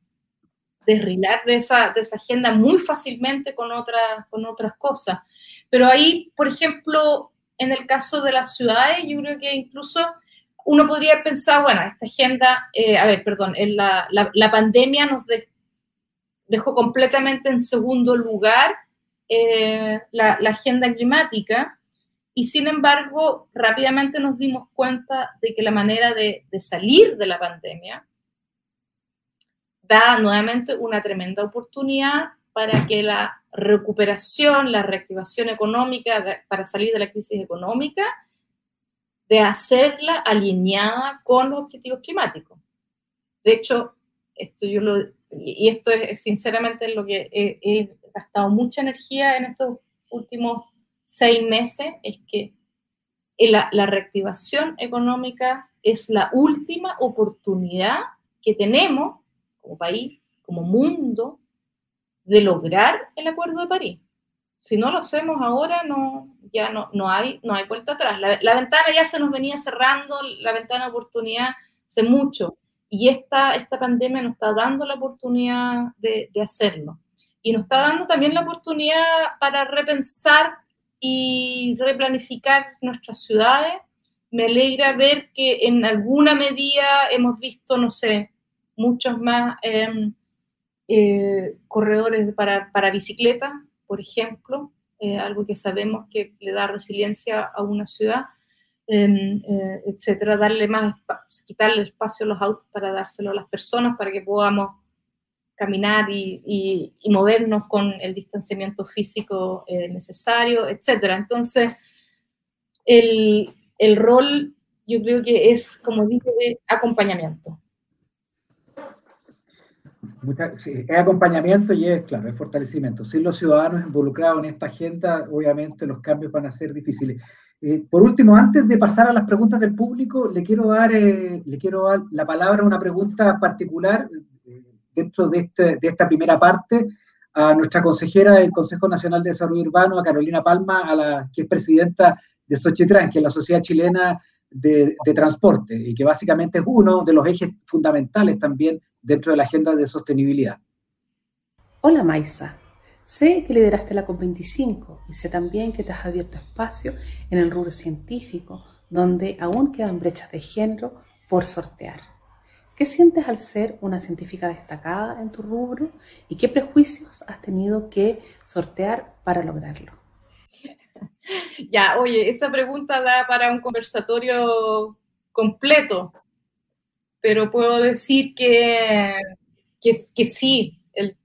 desrilar de esa, de esa agenda muy fácilmente con, otras con otras cosas. Pero ahí, por ejemplo, en el caso de las ciudades, yo creo que incluso uno podría pensar, bueno, esta agenda, eh, a ver, perdón, la, pandemia nos dejó completamente en segundo lugar eh, la, agenda climática y sin embargo rápidamente nos dimos cuenta de que la manera de salir de la pandemia da nuevamente una tremenda oportunidad para que la recuperación, la reactivación económica para salir de la crisis económica, de hacerla alineada con los objetivos climáticos. De hecho, esto yo lo, y esto es, sinceramente lo que he, gastado mucha energía en estos últimos seis meses, es que la, la reactivación económica es la última oportunidad que tenemos como país, como mundo, de lograr el Acuerdo de París. Si no lo hacemos ahora, no, ya no, no, hay, no hay vuelta atrás. La, ventana ya se nos venía cerrando, la ventana de oportunidad hace mucho. Y esta, esta pandemia nos está dando la oportunidad de, hacerlo. Y nos está dando también la oportunidad para repensar y replanificar nuestras ciudades. Me alegra ver que en alguna medida hemos visto, no sé, muchos más eh, eh, corredores para, para bicicleta, por ejemplo, eh, algo que sabemos que le da resiliencia a una ciudad, em, eh, etcétera, darle más, quitarle espacio a los autos para dárselo a las personas para que podamos caminar y, y, movernos con el distanciamiento físico necesario, etcétera. Entonces, el, el rol yo creo que es, como dije, de acompañamiento es acompañamiento y es, claro, es fortalecimiento. Sin los ciudadanos involucrados en esta agenda, obviamente los cambios van a ser difíciles. Eh, por último, antes de pasar a las preguntas del público, le quiero dar, eh, le quiero dar la palabra a una pregunta particular eh, dentro de, este, de esta primera parte a nuestra consejera del Consejo Nacional de Desarrollo Urbano, a Carolina Palma, a la que es presidenta de Xochitran, que es la Sociedad Chilena de, de, Transporte, y que básicamente es uno de los ejes fundamentales también dentro de la agenda de sostenibilidad. Hola Maisa, sé que lideraste la COP25 y sé también que te has abierto espacio en el rubro científico, donde aún quedan brechas de género por sortear. ¿Qué sientes al ser una científica destacada en tu rubro y qué prejuicios has tenido que sortear para lograrlo? Ya, oye, esa pregunta da para un conversatorio completo, pero puedo decir que, que, que sí, el,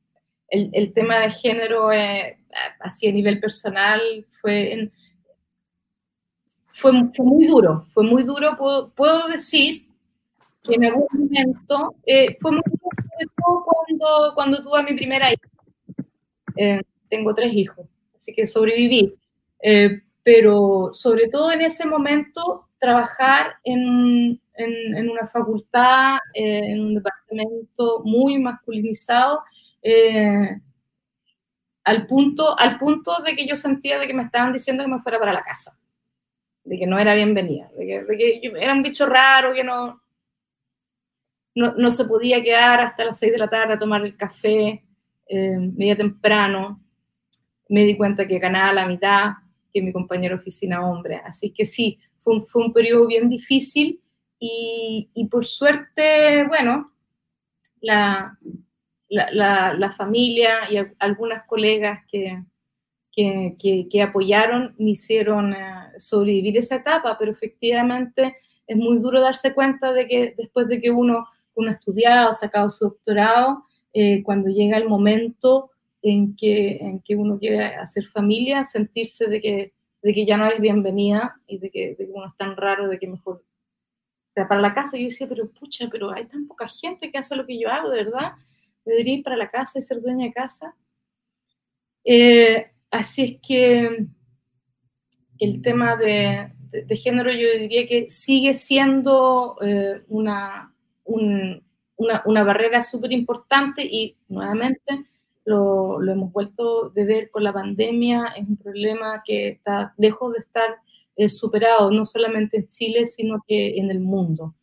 el, el, tema de género, eh, así a nivel personal, fue, fue, fue, muy duro, fue muy duro, puedo, puedo decir que en algún momento eh, fue muy duro, sobre todo cuando, cuando tuve a mi primera hija. Eh, tengo tres hijos, así que sobreviví. Eh, pero sobre todo en ese momento, trabajar en, en, una facultad, eh, en un departamento muy masculinizado, eh, al, punto, al punto de que yo sentía de que me estaban diciendo que me fuera para la casa, de que no era bienvenida, de que, de que era un bicho raro, que no, no, no, se podía quedar hasta las 6 de la tarde a tomar el café eh, media temprano. Me di cuenta que ganaba la mitad que mi compañero oficina hombre. Así que sí, fue un, fue un periodo bien difícil y, y por suerte, bueno, la, la, la, familia y algunas colegas que, que, que, apoyaron me hicieron eh, sobrevivir esa etapa, pero efectivamente es muy duro darse cuenta de que después de que uno, uno ha estudiado, sacado su doctorado, eh, cuando llega el momento en que, en que uno quiere hacer familia, sentirse de que, de que ya no es bienvenida y de que, de que uno es tan raro, de que mejor para la casa yo decía, pero pucha, pero hay tan poca gente que hace lo que yo hago, de verdad. Debería ir para la casa y ser dueña de casa. Eh, así es que el tema de, de, género yo diría que sigue siendo eh, una, un, una, una, barrera súper importante y nuevamente lo, lo, hemos vuelto de ver con la pandemia, es un problema que está lejos de estar superado, no solamente en Chile, sino que en el mundo.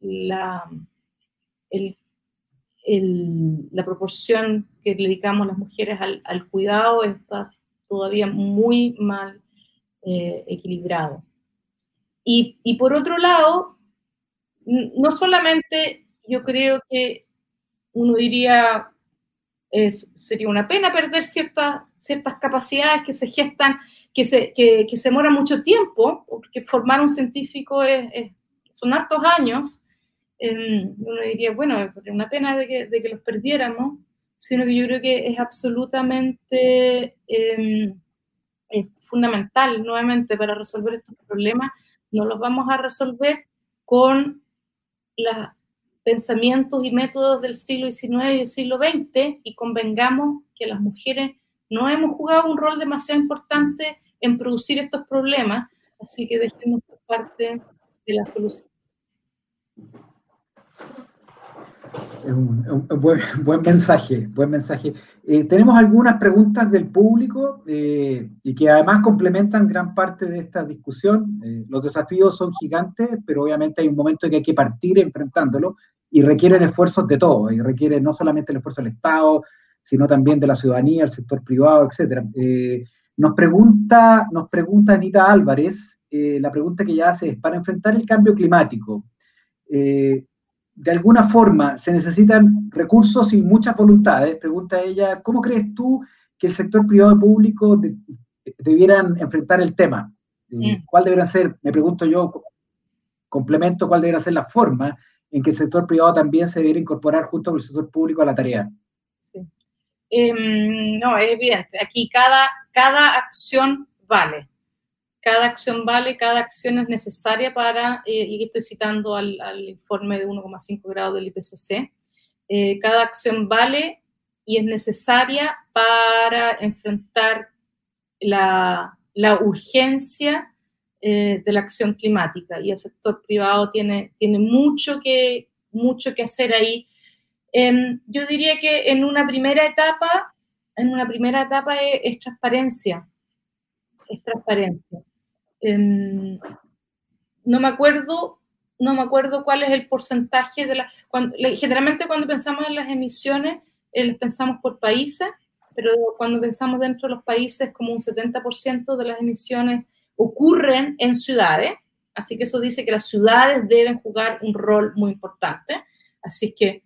La, proporción que dedicamos las mujeres al, cuidado está todavía muy mal eh, equilibrado. Y, y, por otro lado, no solamente yo creo que uno diría, sería una pena perder ciertas, ciertas capacidades que se gestan que se, que, que se demora mucho tiempo, porque formar un científico es, es son hartos años. Eh, uno diría, bueno, es una pena de que, de que, los perdiéramos, sino que yo creo que es absolutamente eh, es fundamental, nuevamente, para resolver estos problemas. No los vamos a resolver con las pensamientos y métodos del siglo XIX y del siglo XX y convengamos que las mujeres no hemos jugado un rol demasiado importante en producir estos problemas, así que dejemos parte de la solución. Un, un, buen, mensaje, buen mensaje. Eh, tenemos algunas preguntas del público eh, y que además complementan gran parte de esta discusión. Eh, los desafíos son gigantes, pero obviamente hay un momento en que hay que partir enfrentándolo y requieren esfuerzos de todos, y requieren no solamente el esfuerzo del Estado, sino también de la ciudadanía, el sector privado, etc. nos, pregunta, nos pregunta Anita Álvarez, la pregunta que ella hace es, para enfrentar el cambio climático, de alguna forma se necesitan recursos y muchas voluntades. Pregunta ella, ¿cómo crees tú que el sector privado y público debieran enfrentar el tema? Eh. ¿Cuál debería ser, me pregunto yo, complemento, cuál debería ser la forma en que el sector privado también se debería incorporar junto con el sector público a la tarea? Em, no, es evidente. Aquí cada, cada acción vale cada acción vale, cada acción es necesaria para, eh, y estoy citando al, informe de 1,5 grados del IPCC, eh, cada acción vale y es necesaria para enfrentar la, urgencia eh, de la acción climática y el sector privado tiene, tiene mucho, que, mucho que hacer ahí. Em, yo diría que en una primera etapa, en una primera etapa es transparencia, es transparencia. Em, no me acuerdo, no me acuerdo cuál es el porcentaje de la, generalmente cuando pensamos en las emisiones, eh, pensamos por países, pero cuando pensamos dentro de los países, como un 70% de las emisiones ocurren en ciudades, así que eso dice que las ciudades deben jugar un rol muy importante, así que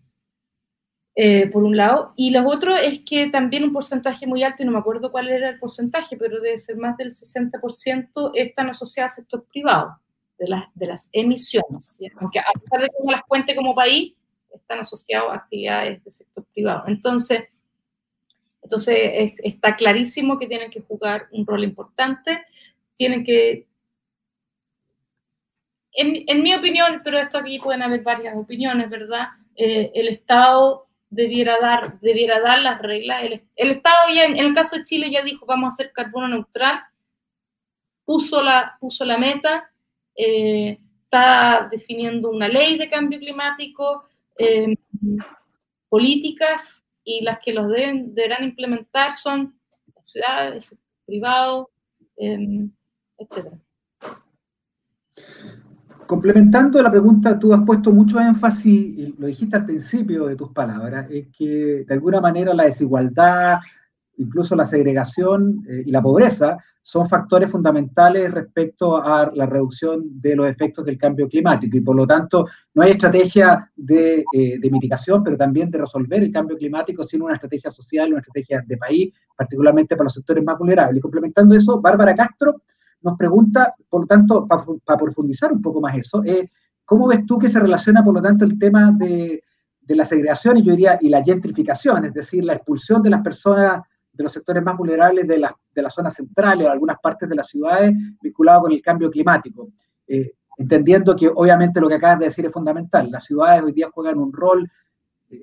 eh, por un lado. Y lo otro es que también un porcentaje muy alto, y no me acuerdo cuál era el porcentaje, pero debe ser más del 60%, están asociadas al sector privado de las, de las emisiones. Aunque a pesar de que no las cuente como país, están asociados a actividades del sector privado. Entonces, entonces está clarísimo que tienen que jugar un rol importante, tienen que... En, en mi opinión, pero esto aquí pueden haber varias opiniones, ¿verdad? Eh, el Estado debiera dar, debiera dar las reglas. El, Estado ya, en, el caso de Chile, ya dijo, vamos a hacer carbono neutral, puso la, puso la meta, eh, está definiendo una ley de cambio climático, eh, políticas, y las que los deben, deberán implementar son las ciudades, el privado, eh, etc. Complementando la pregunta, tú has puesto mucho énfasis, y lo dijiste al principio de tus palabras, es que de alguna manera la desigualdad, incluso la segregación eh, y la pobreza son factores fundamentales respecto a la reducción de los efectos del cambio climático y por lo tanto no hay estrategia de, eh, de mitigación, pero también de resolver el cambio climático sin una estrategia social, una estrategia de país, particularmente para los sectores más vulnerables. Y complementando eso, Bárbara Castro nos pregunta, por lo tanto, para profundizar un poco más eso, eh, ¿cómo ves tú que se relaciona, por lo tanto, el tema de, la segregación y yo diría, y la gentrificación, es decir, la expulsión de las personas de los sectores más vulnerables de, de las zonas centrales o algunas partes de las ciudades vinculado con el cambio climático? Eh, entendiendo que obviamente lo que acabas de decir es fundamental, las ciudades hoy día juegan un rol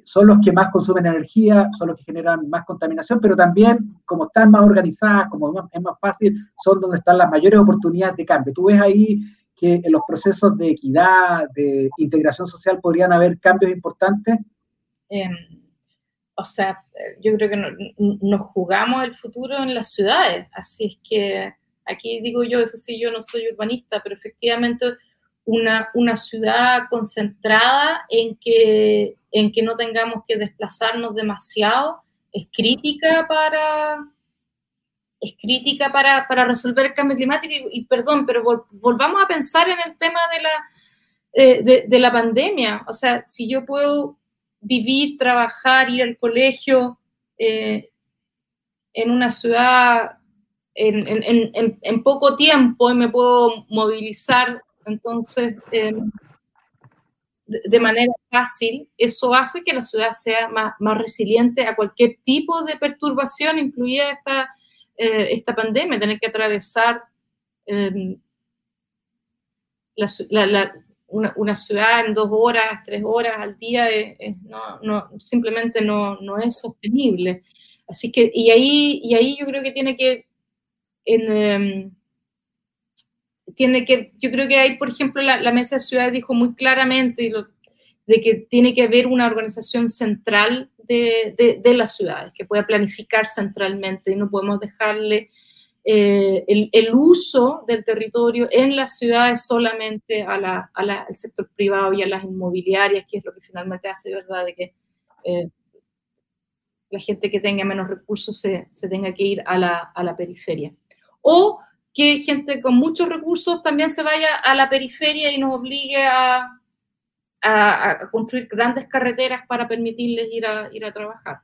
son los que más consumen energía, son los que generan más contaminación, pero también, como están más organizadas, como es más fácil, son donde están las mayores oportunidades de cambio. ¿Tú ves ahí que en los procesos de equidad, de integración social, podrían haber cambios importantes? Em, o sea, yo creo que nos jugamos el futuro en las ciudades, así es que aquí digo yo, eso sí, yo no soy urbanista, pero efectivamente una, una ciudad concentrada en que, en que no tengamos que desplazarnos demasiado es crítica para, es crítica para, para resolver el cambio climático. Y, perdón, pero volvamos a pensar en el tema de la, eh, de, la pandemia. O sea, si yo puedo vivir, trabajar, ir al colegio eh, en una ciudad en, poco tiempo y me puedo movilizar entonces, em, de manera fácil, eso hace que la ciudad sea más, resiliente a cualquier tipo de perturbación, incluida esta, eh, esta pandemia, tener que atravesar em, una, ciudad en dos horas, tres horas al día, no, simplemente no, es sostenible. Así que, y ahí, y ahí yo creo que tiene que, em, tiene que, yo creo que ahí, por ejemplo, la, Mesa de Ciudades dijo muy claramente de que tiene que haber una organización central de, de, las ciudades, que pueda planificar centralmente y no podemos dejarle eh, el, uso del territorio en las ciudades solamente a al sector privado y a las inmobiliarias, que es lo que finalmente hace, ¿verdad?, de que eh, la gente que tenga menos recursos se, se tenga que ir a la, a la, periferia. O que gente con muchos recursos también se vaya a la periferia y nos obligue a, construir grandes carreteras para permitirles ir a, ir a trabajar.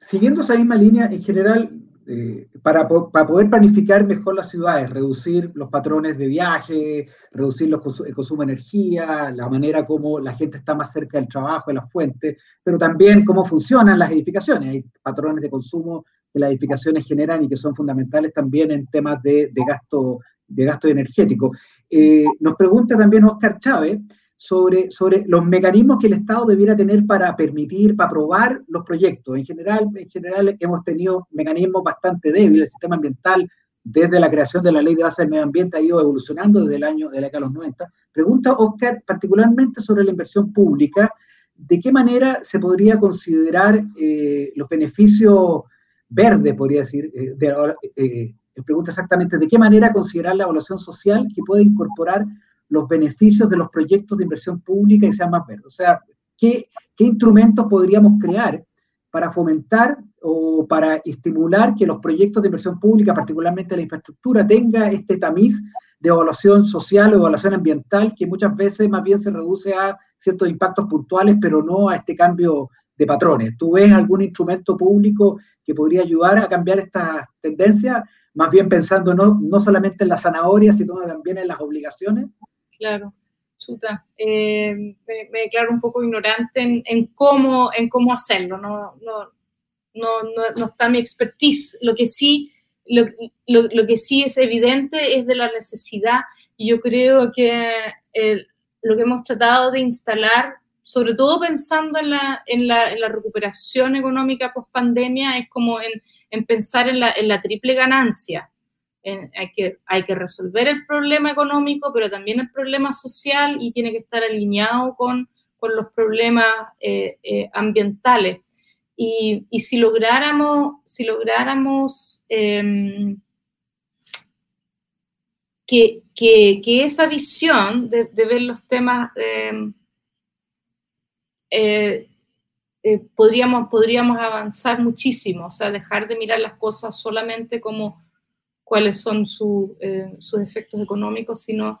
Siguiendo esa misma línea, en general, eh, para, para, poder planificar mejor las ciudades, reducir los patrones de viaje, reducir los, el consumo de energía, la manera como la gente está más cerca del trabajo, de las fuentes, pero también cómo funcionan las edificaciones. Hay patrones de consumo que las edificaciones generan y que son fundamentales también en temas de, de gasto, de gasto energético. Eh, nos pregunta también Oscar Chávez sobre, sobre los mecanismos que el Estado debiera tener para permitir, para aprobar los proyectos. En general, en general hemos tenido mecanismos bastante débiles. El sistema ambiental, desde la creación de la Ley de Base del Medio Ambiente, ha ido evolucionando desde el año de la década de los 90. Pregunta Oscar particularmente sobre la inversión pública. ¿De qué manera se podría considerar eh, los beneficios verdes, podría decir, eh, de, pregunta exactamente de qué manera considerar la evaluación social que puede incorporar los beneficios de los proyectos de inversión pública y sean más verdes. O sea, ¿qué, qué instrumentos podríamos crear para fomentar o para estimular que los proyectos de inversión pública, particularmente la infraestructura, tenga este tamiz de evaluación social o evaluación ambiental que muchas veces más bien se reduce a ciertos impactos puntuales, pero no a este cambio de patrones. ¿Tú ves algún instrumento público que podría ayudar a cambiar esta tendencia? Más bien pensando no, no solamente en la zanahoria, sino también en las obligaciones. Claro, chuta. Eh, me, declaro un poco ignorante en, cómo, en cómo hacerlo. No, no, no, no, está mi expertise. Lo que sí, lo, lo, que sí es evidente es de la necesidad. Y yo creo que lo que hemos tratado de instalar, sobre todo pensando en la, en la, en la recuperación económica post pandemia, es como en, en pensar en la, en la triple ganancia hay, que, hay que resolver el problema económico, pero también el problema social y tiene que estar alineado con, con los problemas eh, eh, ambientales. Y, y, si lográramos, si lográramos em, que, que, que, esa visión de, de ver los temas, em, eh, podríamos, podríamos avanzar muchísimo, o sea, dejar de mirar las cosas solamente como cuáles son eh, sus efectos económicos, sino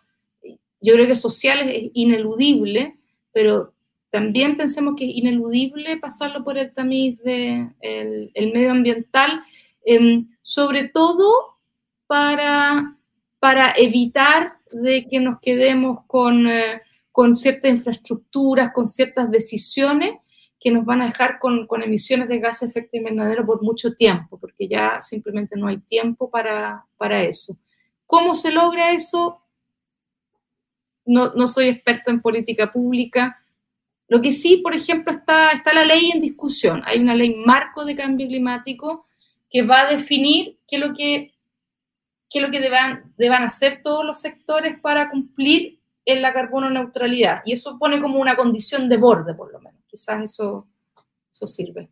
yo creo que sociales es ineludible, pero también pensemos que es ineludible pasarlo por el tamiz del de el medioambiental, em, sobre todo para, para evitar de que nos quedemos con, eh, con ciertas infraestructuras, con ciertas decisiones que nos van a dejar con, con, emisiones de gases de efecto invernadero por mucho tiempo, porque ya simplemente no hay tiempo para, para eso. ¿Cómo se logra eso? No, no, soy experta en política pública. Lo que sí, por ejemplo, está, está la ley en discusión. Hay una ley marco de cambio climático que va a definir qué es lo que, qué lo que deban hacer todos los sectores para cumplir en la carbono neutralidad. Y eso pone como una condición de borde, por lo menos quizás eso, eso sirve.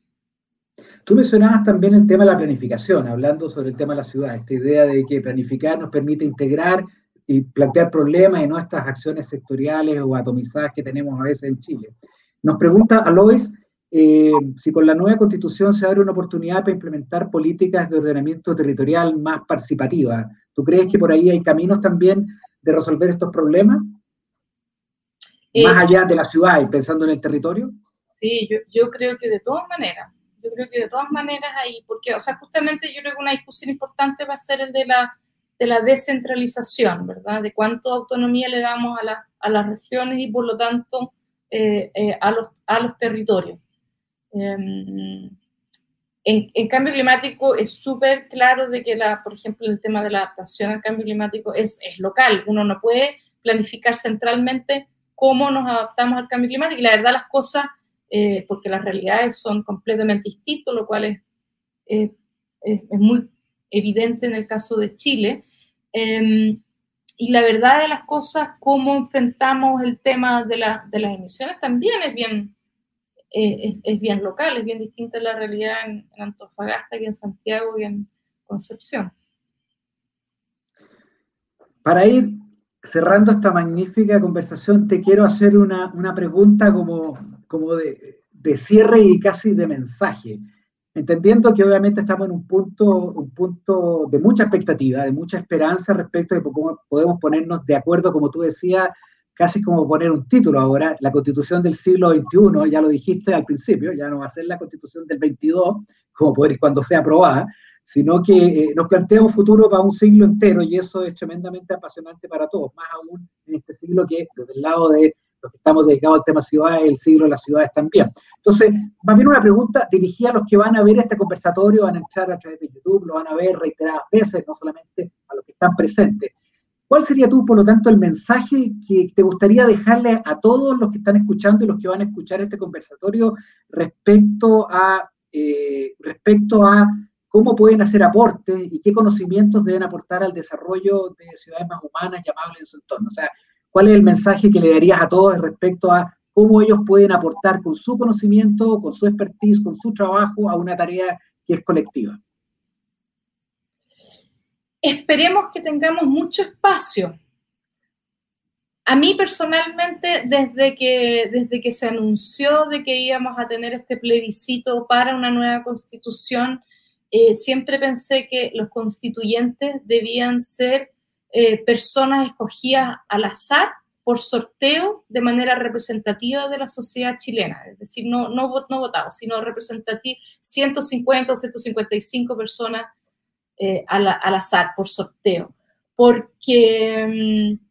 Tú mencionabas también el tema de la planificación, hablando sobre el tema de la ciudad, esta idea de que planificar nos permite integrar y plantear problemas y no estas acciones sectoriales o atomizadas que tenemos a veces en Chile. Nos pregunta Alois eh, si con la nueva constitución se abre una oportunidad para implementar políticas de ordenamiento territorial más participativas. ¿Tú crees que por ahí hay caminos también de resolver estos problemas? Eh, más allá de la ciudad y pensando en el territorio. Sí, yo, yo creo que de todas maneras, yo creo que de todas maneras ahí, porque, o sea, justamente yo creo que una discusión importante va a ser el de la, de la descentralización, ¿verdad? De cuánto autonomía le damos a, la, a las regiones y por lo tanto eh, eh, a, los, a los territorios. Em, en, en, cambio climático es súper claro de que, la, por ejemplo, el tema de la adaptación al cambio climático es, es local. Uno no puede planificar centralmente cómo nos adaptamos al cambio climático. Y la verdad las cosas, eh, porque las realidades son completamente distintas, lo cual es, es, muy evidente en el caso de Chile. Em, y la verdad de las cosas, cómo enfrentamos el tema de, de las emisiones, también es bien, eh, es, bien local, es bien distinta la realidad en, Antofagasta que en Santiago y en Concepción. Para ir cerrando esta magnífica conversación, te quiero hacer una, una pregunta como, como de, de, cierre y casi de mensaje. Entendiendo que obviamente estamos en un punto, un punto de mucha expectativa, de mucha esperanza respecto de cómo podemos ponernos de acuerdo, como tú decías, casi como poner un título ahora, la constitución del siglo XXI, ya lo dijiste al principio, ya no va a ser la constitución del XXII, como poder cuando sea aprobada, sino que eh, nos plantea un futuro para un siglo entero y eso es tremendamente apasionante para todos, más aún en este siglo que desde el lado de los que estamos dedicados al tema ciudades, el siglo de las ciudades también. Entonces, va a una pregunta dirigida a los que van a ver este conversatorio, van a entrar a través de YouTube, lo van a ver reiteradas veces, no solamente a los que están presentes. ¿Cuál sería tú, por lo tanto, el mensaje que te gustaría dejarle a todos los que están escuchando y los que van a escuchar este conversatorio respecto a, eh, respecto a cómo pueden hacer aportes y qué conocimientos deben aportar al desarrollo de ciudades más humanas y amables en su entorno? O sea, ¿cuál es el mensaje que le darías a todos respecto a cómo ellos pueden aportar con su conocimiento, con su expertise, con su trabajo a una tarea que es colectiva? esperemos que tengamos mucho espacio. A mí personalmente, desde que, desde que se anunció de que íbamos a tener este plebiscito para una nueva constitución, eh, siempre pensé que los constituyentes debían ser eh, personas escogidas al azar por sorteo de manera representativa de la sociedad chilena, es decir, no, no, no votados, sino representativos, 150 o 155 personas eh, al, azar, por sorteo, porque, mm,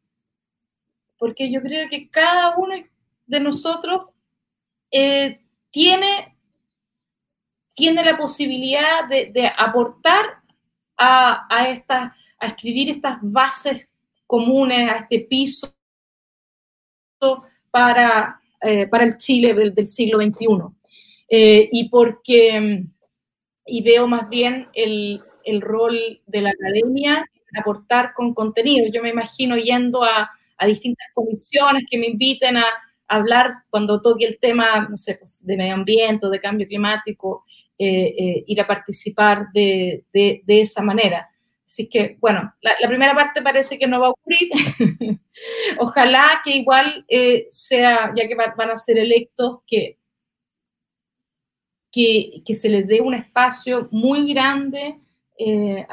porque yo creo que cada uno de nosotros tiene, tiene la posibilidad de, aportar a, a, a escribir estas bases comunes, a este piso para, eh, para el Chile del, siglo XXI. y porque, y veo más bien el, el rol de la academia aportar con contenido. Yo me imagino yendo a, distintas comisiones que me inviten a, hablar cuando toque el tema, no sé, pues, de medio ambiente de cambio climático, eh, eh, ir a participar de, esa manera. Así que, bueno, la, primera parte parece que no va a ocurrir. Ojalá que igual eh, sea, ya que van a ser electos, que, que, que, se les dé un espacio muy grande eh,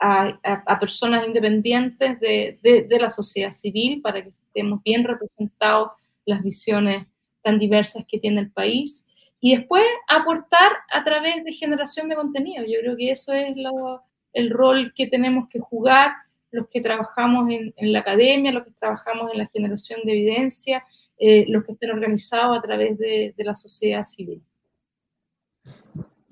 a, personas independientes de, la sociedad civil para que estemos bien representados las visiones tan diversas que tiene el país y después aportar a través de generación de contenido. Yo creo que eso es el rol que tenemos que jugar los que trabajamos en, la academia, los que trabajamos en la generación de evidencia, eh, los que estén organizados a través de la sociedad civil.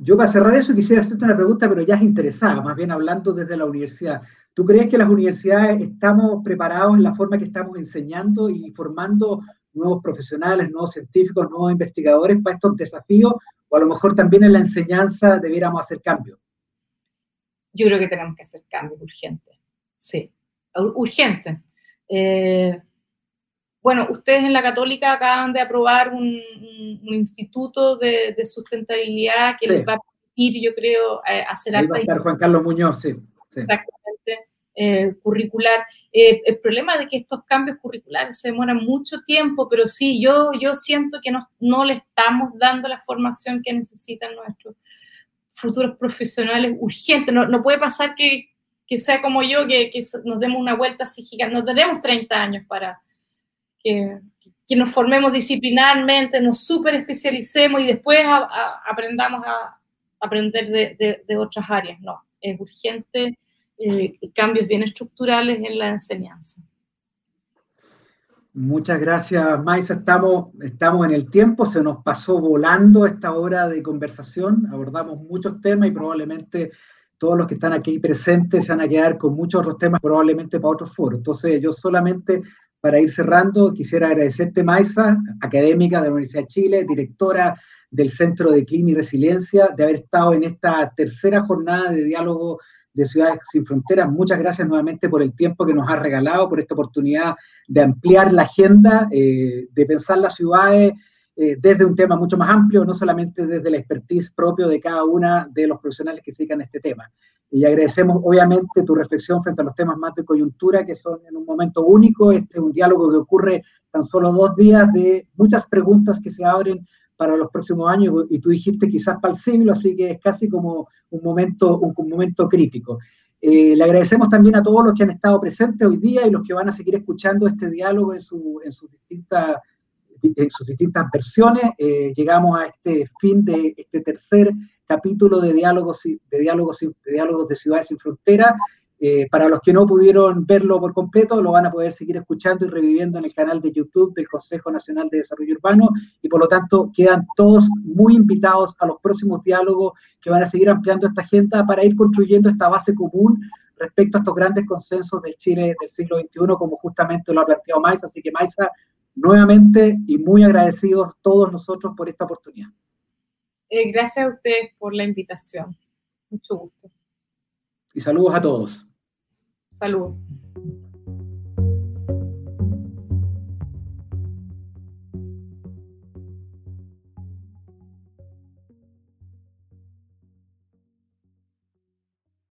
Yo para cerrar eso quisiera hacerte una pregunta, pero ya es interesada, más bien hablando desde la universidad. ¿Tú crees que las universidades estamos preparados en la forma que estamos enseñando y formando nuevos profesionales, nuevos científicos, nuevos investigadores para estos desafíos? O a lo mejor también en la enseñanza debiéramos hacer cambios. Yo creo que tenemos que hacer cambios urgentes, sí, urgentes. Eh, bueno, ustedes en la Católica acaban de aprobar un, instituto de, sustentabilidad que les va a permitir, yo creo, eh, hacer Ahí va a estar Juan Carlos Muñoz, sí. Exactamente. Eh, curricular. Eh, el problema de que estos cambios curriculares se demoran mucho tiempo, pero sí, yo, yo siento que no, no le estamos dando la formación que necesitan nuestros futuros profesionales urgentes. No, no puede pasar que, que, sea como yo, que, que, nos demos una vuelta así gigante. No tenemos 30 años para, que, nos formemos disciplinarmente, nos super especialicemos y después aprendamos a aprender de, otras áreas. No, es urgente eh, cambios bien estructurales en la enseñanza. Muchas gracias, Maisa. Estamos, estamos en el tiempo, se nos pasó volando esta hora de conversación, abordamos muchos temas y probablemente todos los que están aquí presentes se van a quedar con muchos otros temas probablemente para otros foros. Entonces yo solamente para ir cerrando quisiera agradecerte Maisa, académica de la Universidad de Chile, directora del Centro de Clima y Resiliencia, de haber estado en esta tercera jornada de diálogo de Ciudades Sin Fronteras. Muchas gracias nuevamente por el tiempo que nos ha regalado, por esta oportunidad de ampliar la agenda, eh, de pensar las ciudades eh, desde un tema mucho más amplio, no solamente desde la expertise propio de cada una de los profesionales que se dedican a este tema. Y agradecemos obviamente tu reflexión frente a los temas más de coyuntura, que son en un momento único. Este es un diálogo que ocurre tan solo dos días de muchas preguntas que se abren para los próximos años y tú dijiste quizás para el siglo, así que es casi como un momento, un, momento crítico. Eh, le agradecemos también a todos los que han estado presentes hoy día y los que van a seguir escuchando este diálogo en, su, en sus distintas en sus distintas versiones. Eh, llegamos a este fin de este tercer capítulo de diálogos, de diálogos, de diálogos de ciudades sin frontera. Eh, para los que no pudieron verlo por completo, lo van a poder seguir escuchando y reviviendo en el canal de YouTube del Consejo Nacional de Desarrollo Urbano y por lo tanto quedan todos muy invitados a los próximos diálogos que van a seguir ampliando esta agenda para ir construyendo esta base común respecto a estos grandes consensos del Chile del siglo XXI, como justamente lo ha planteado Maisa. Así que Maisa, nuevamente y muy agradecidos todos nosotros por esta oportunidad. Eh, gracias a ustedes por la invitación. Mucho gusto. Y saludos a todos. Saludos.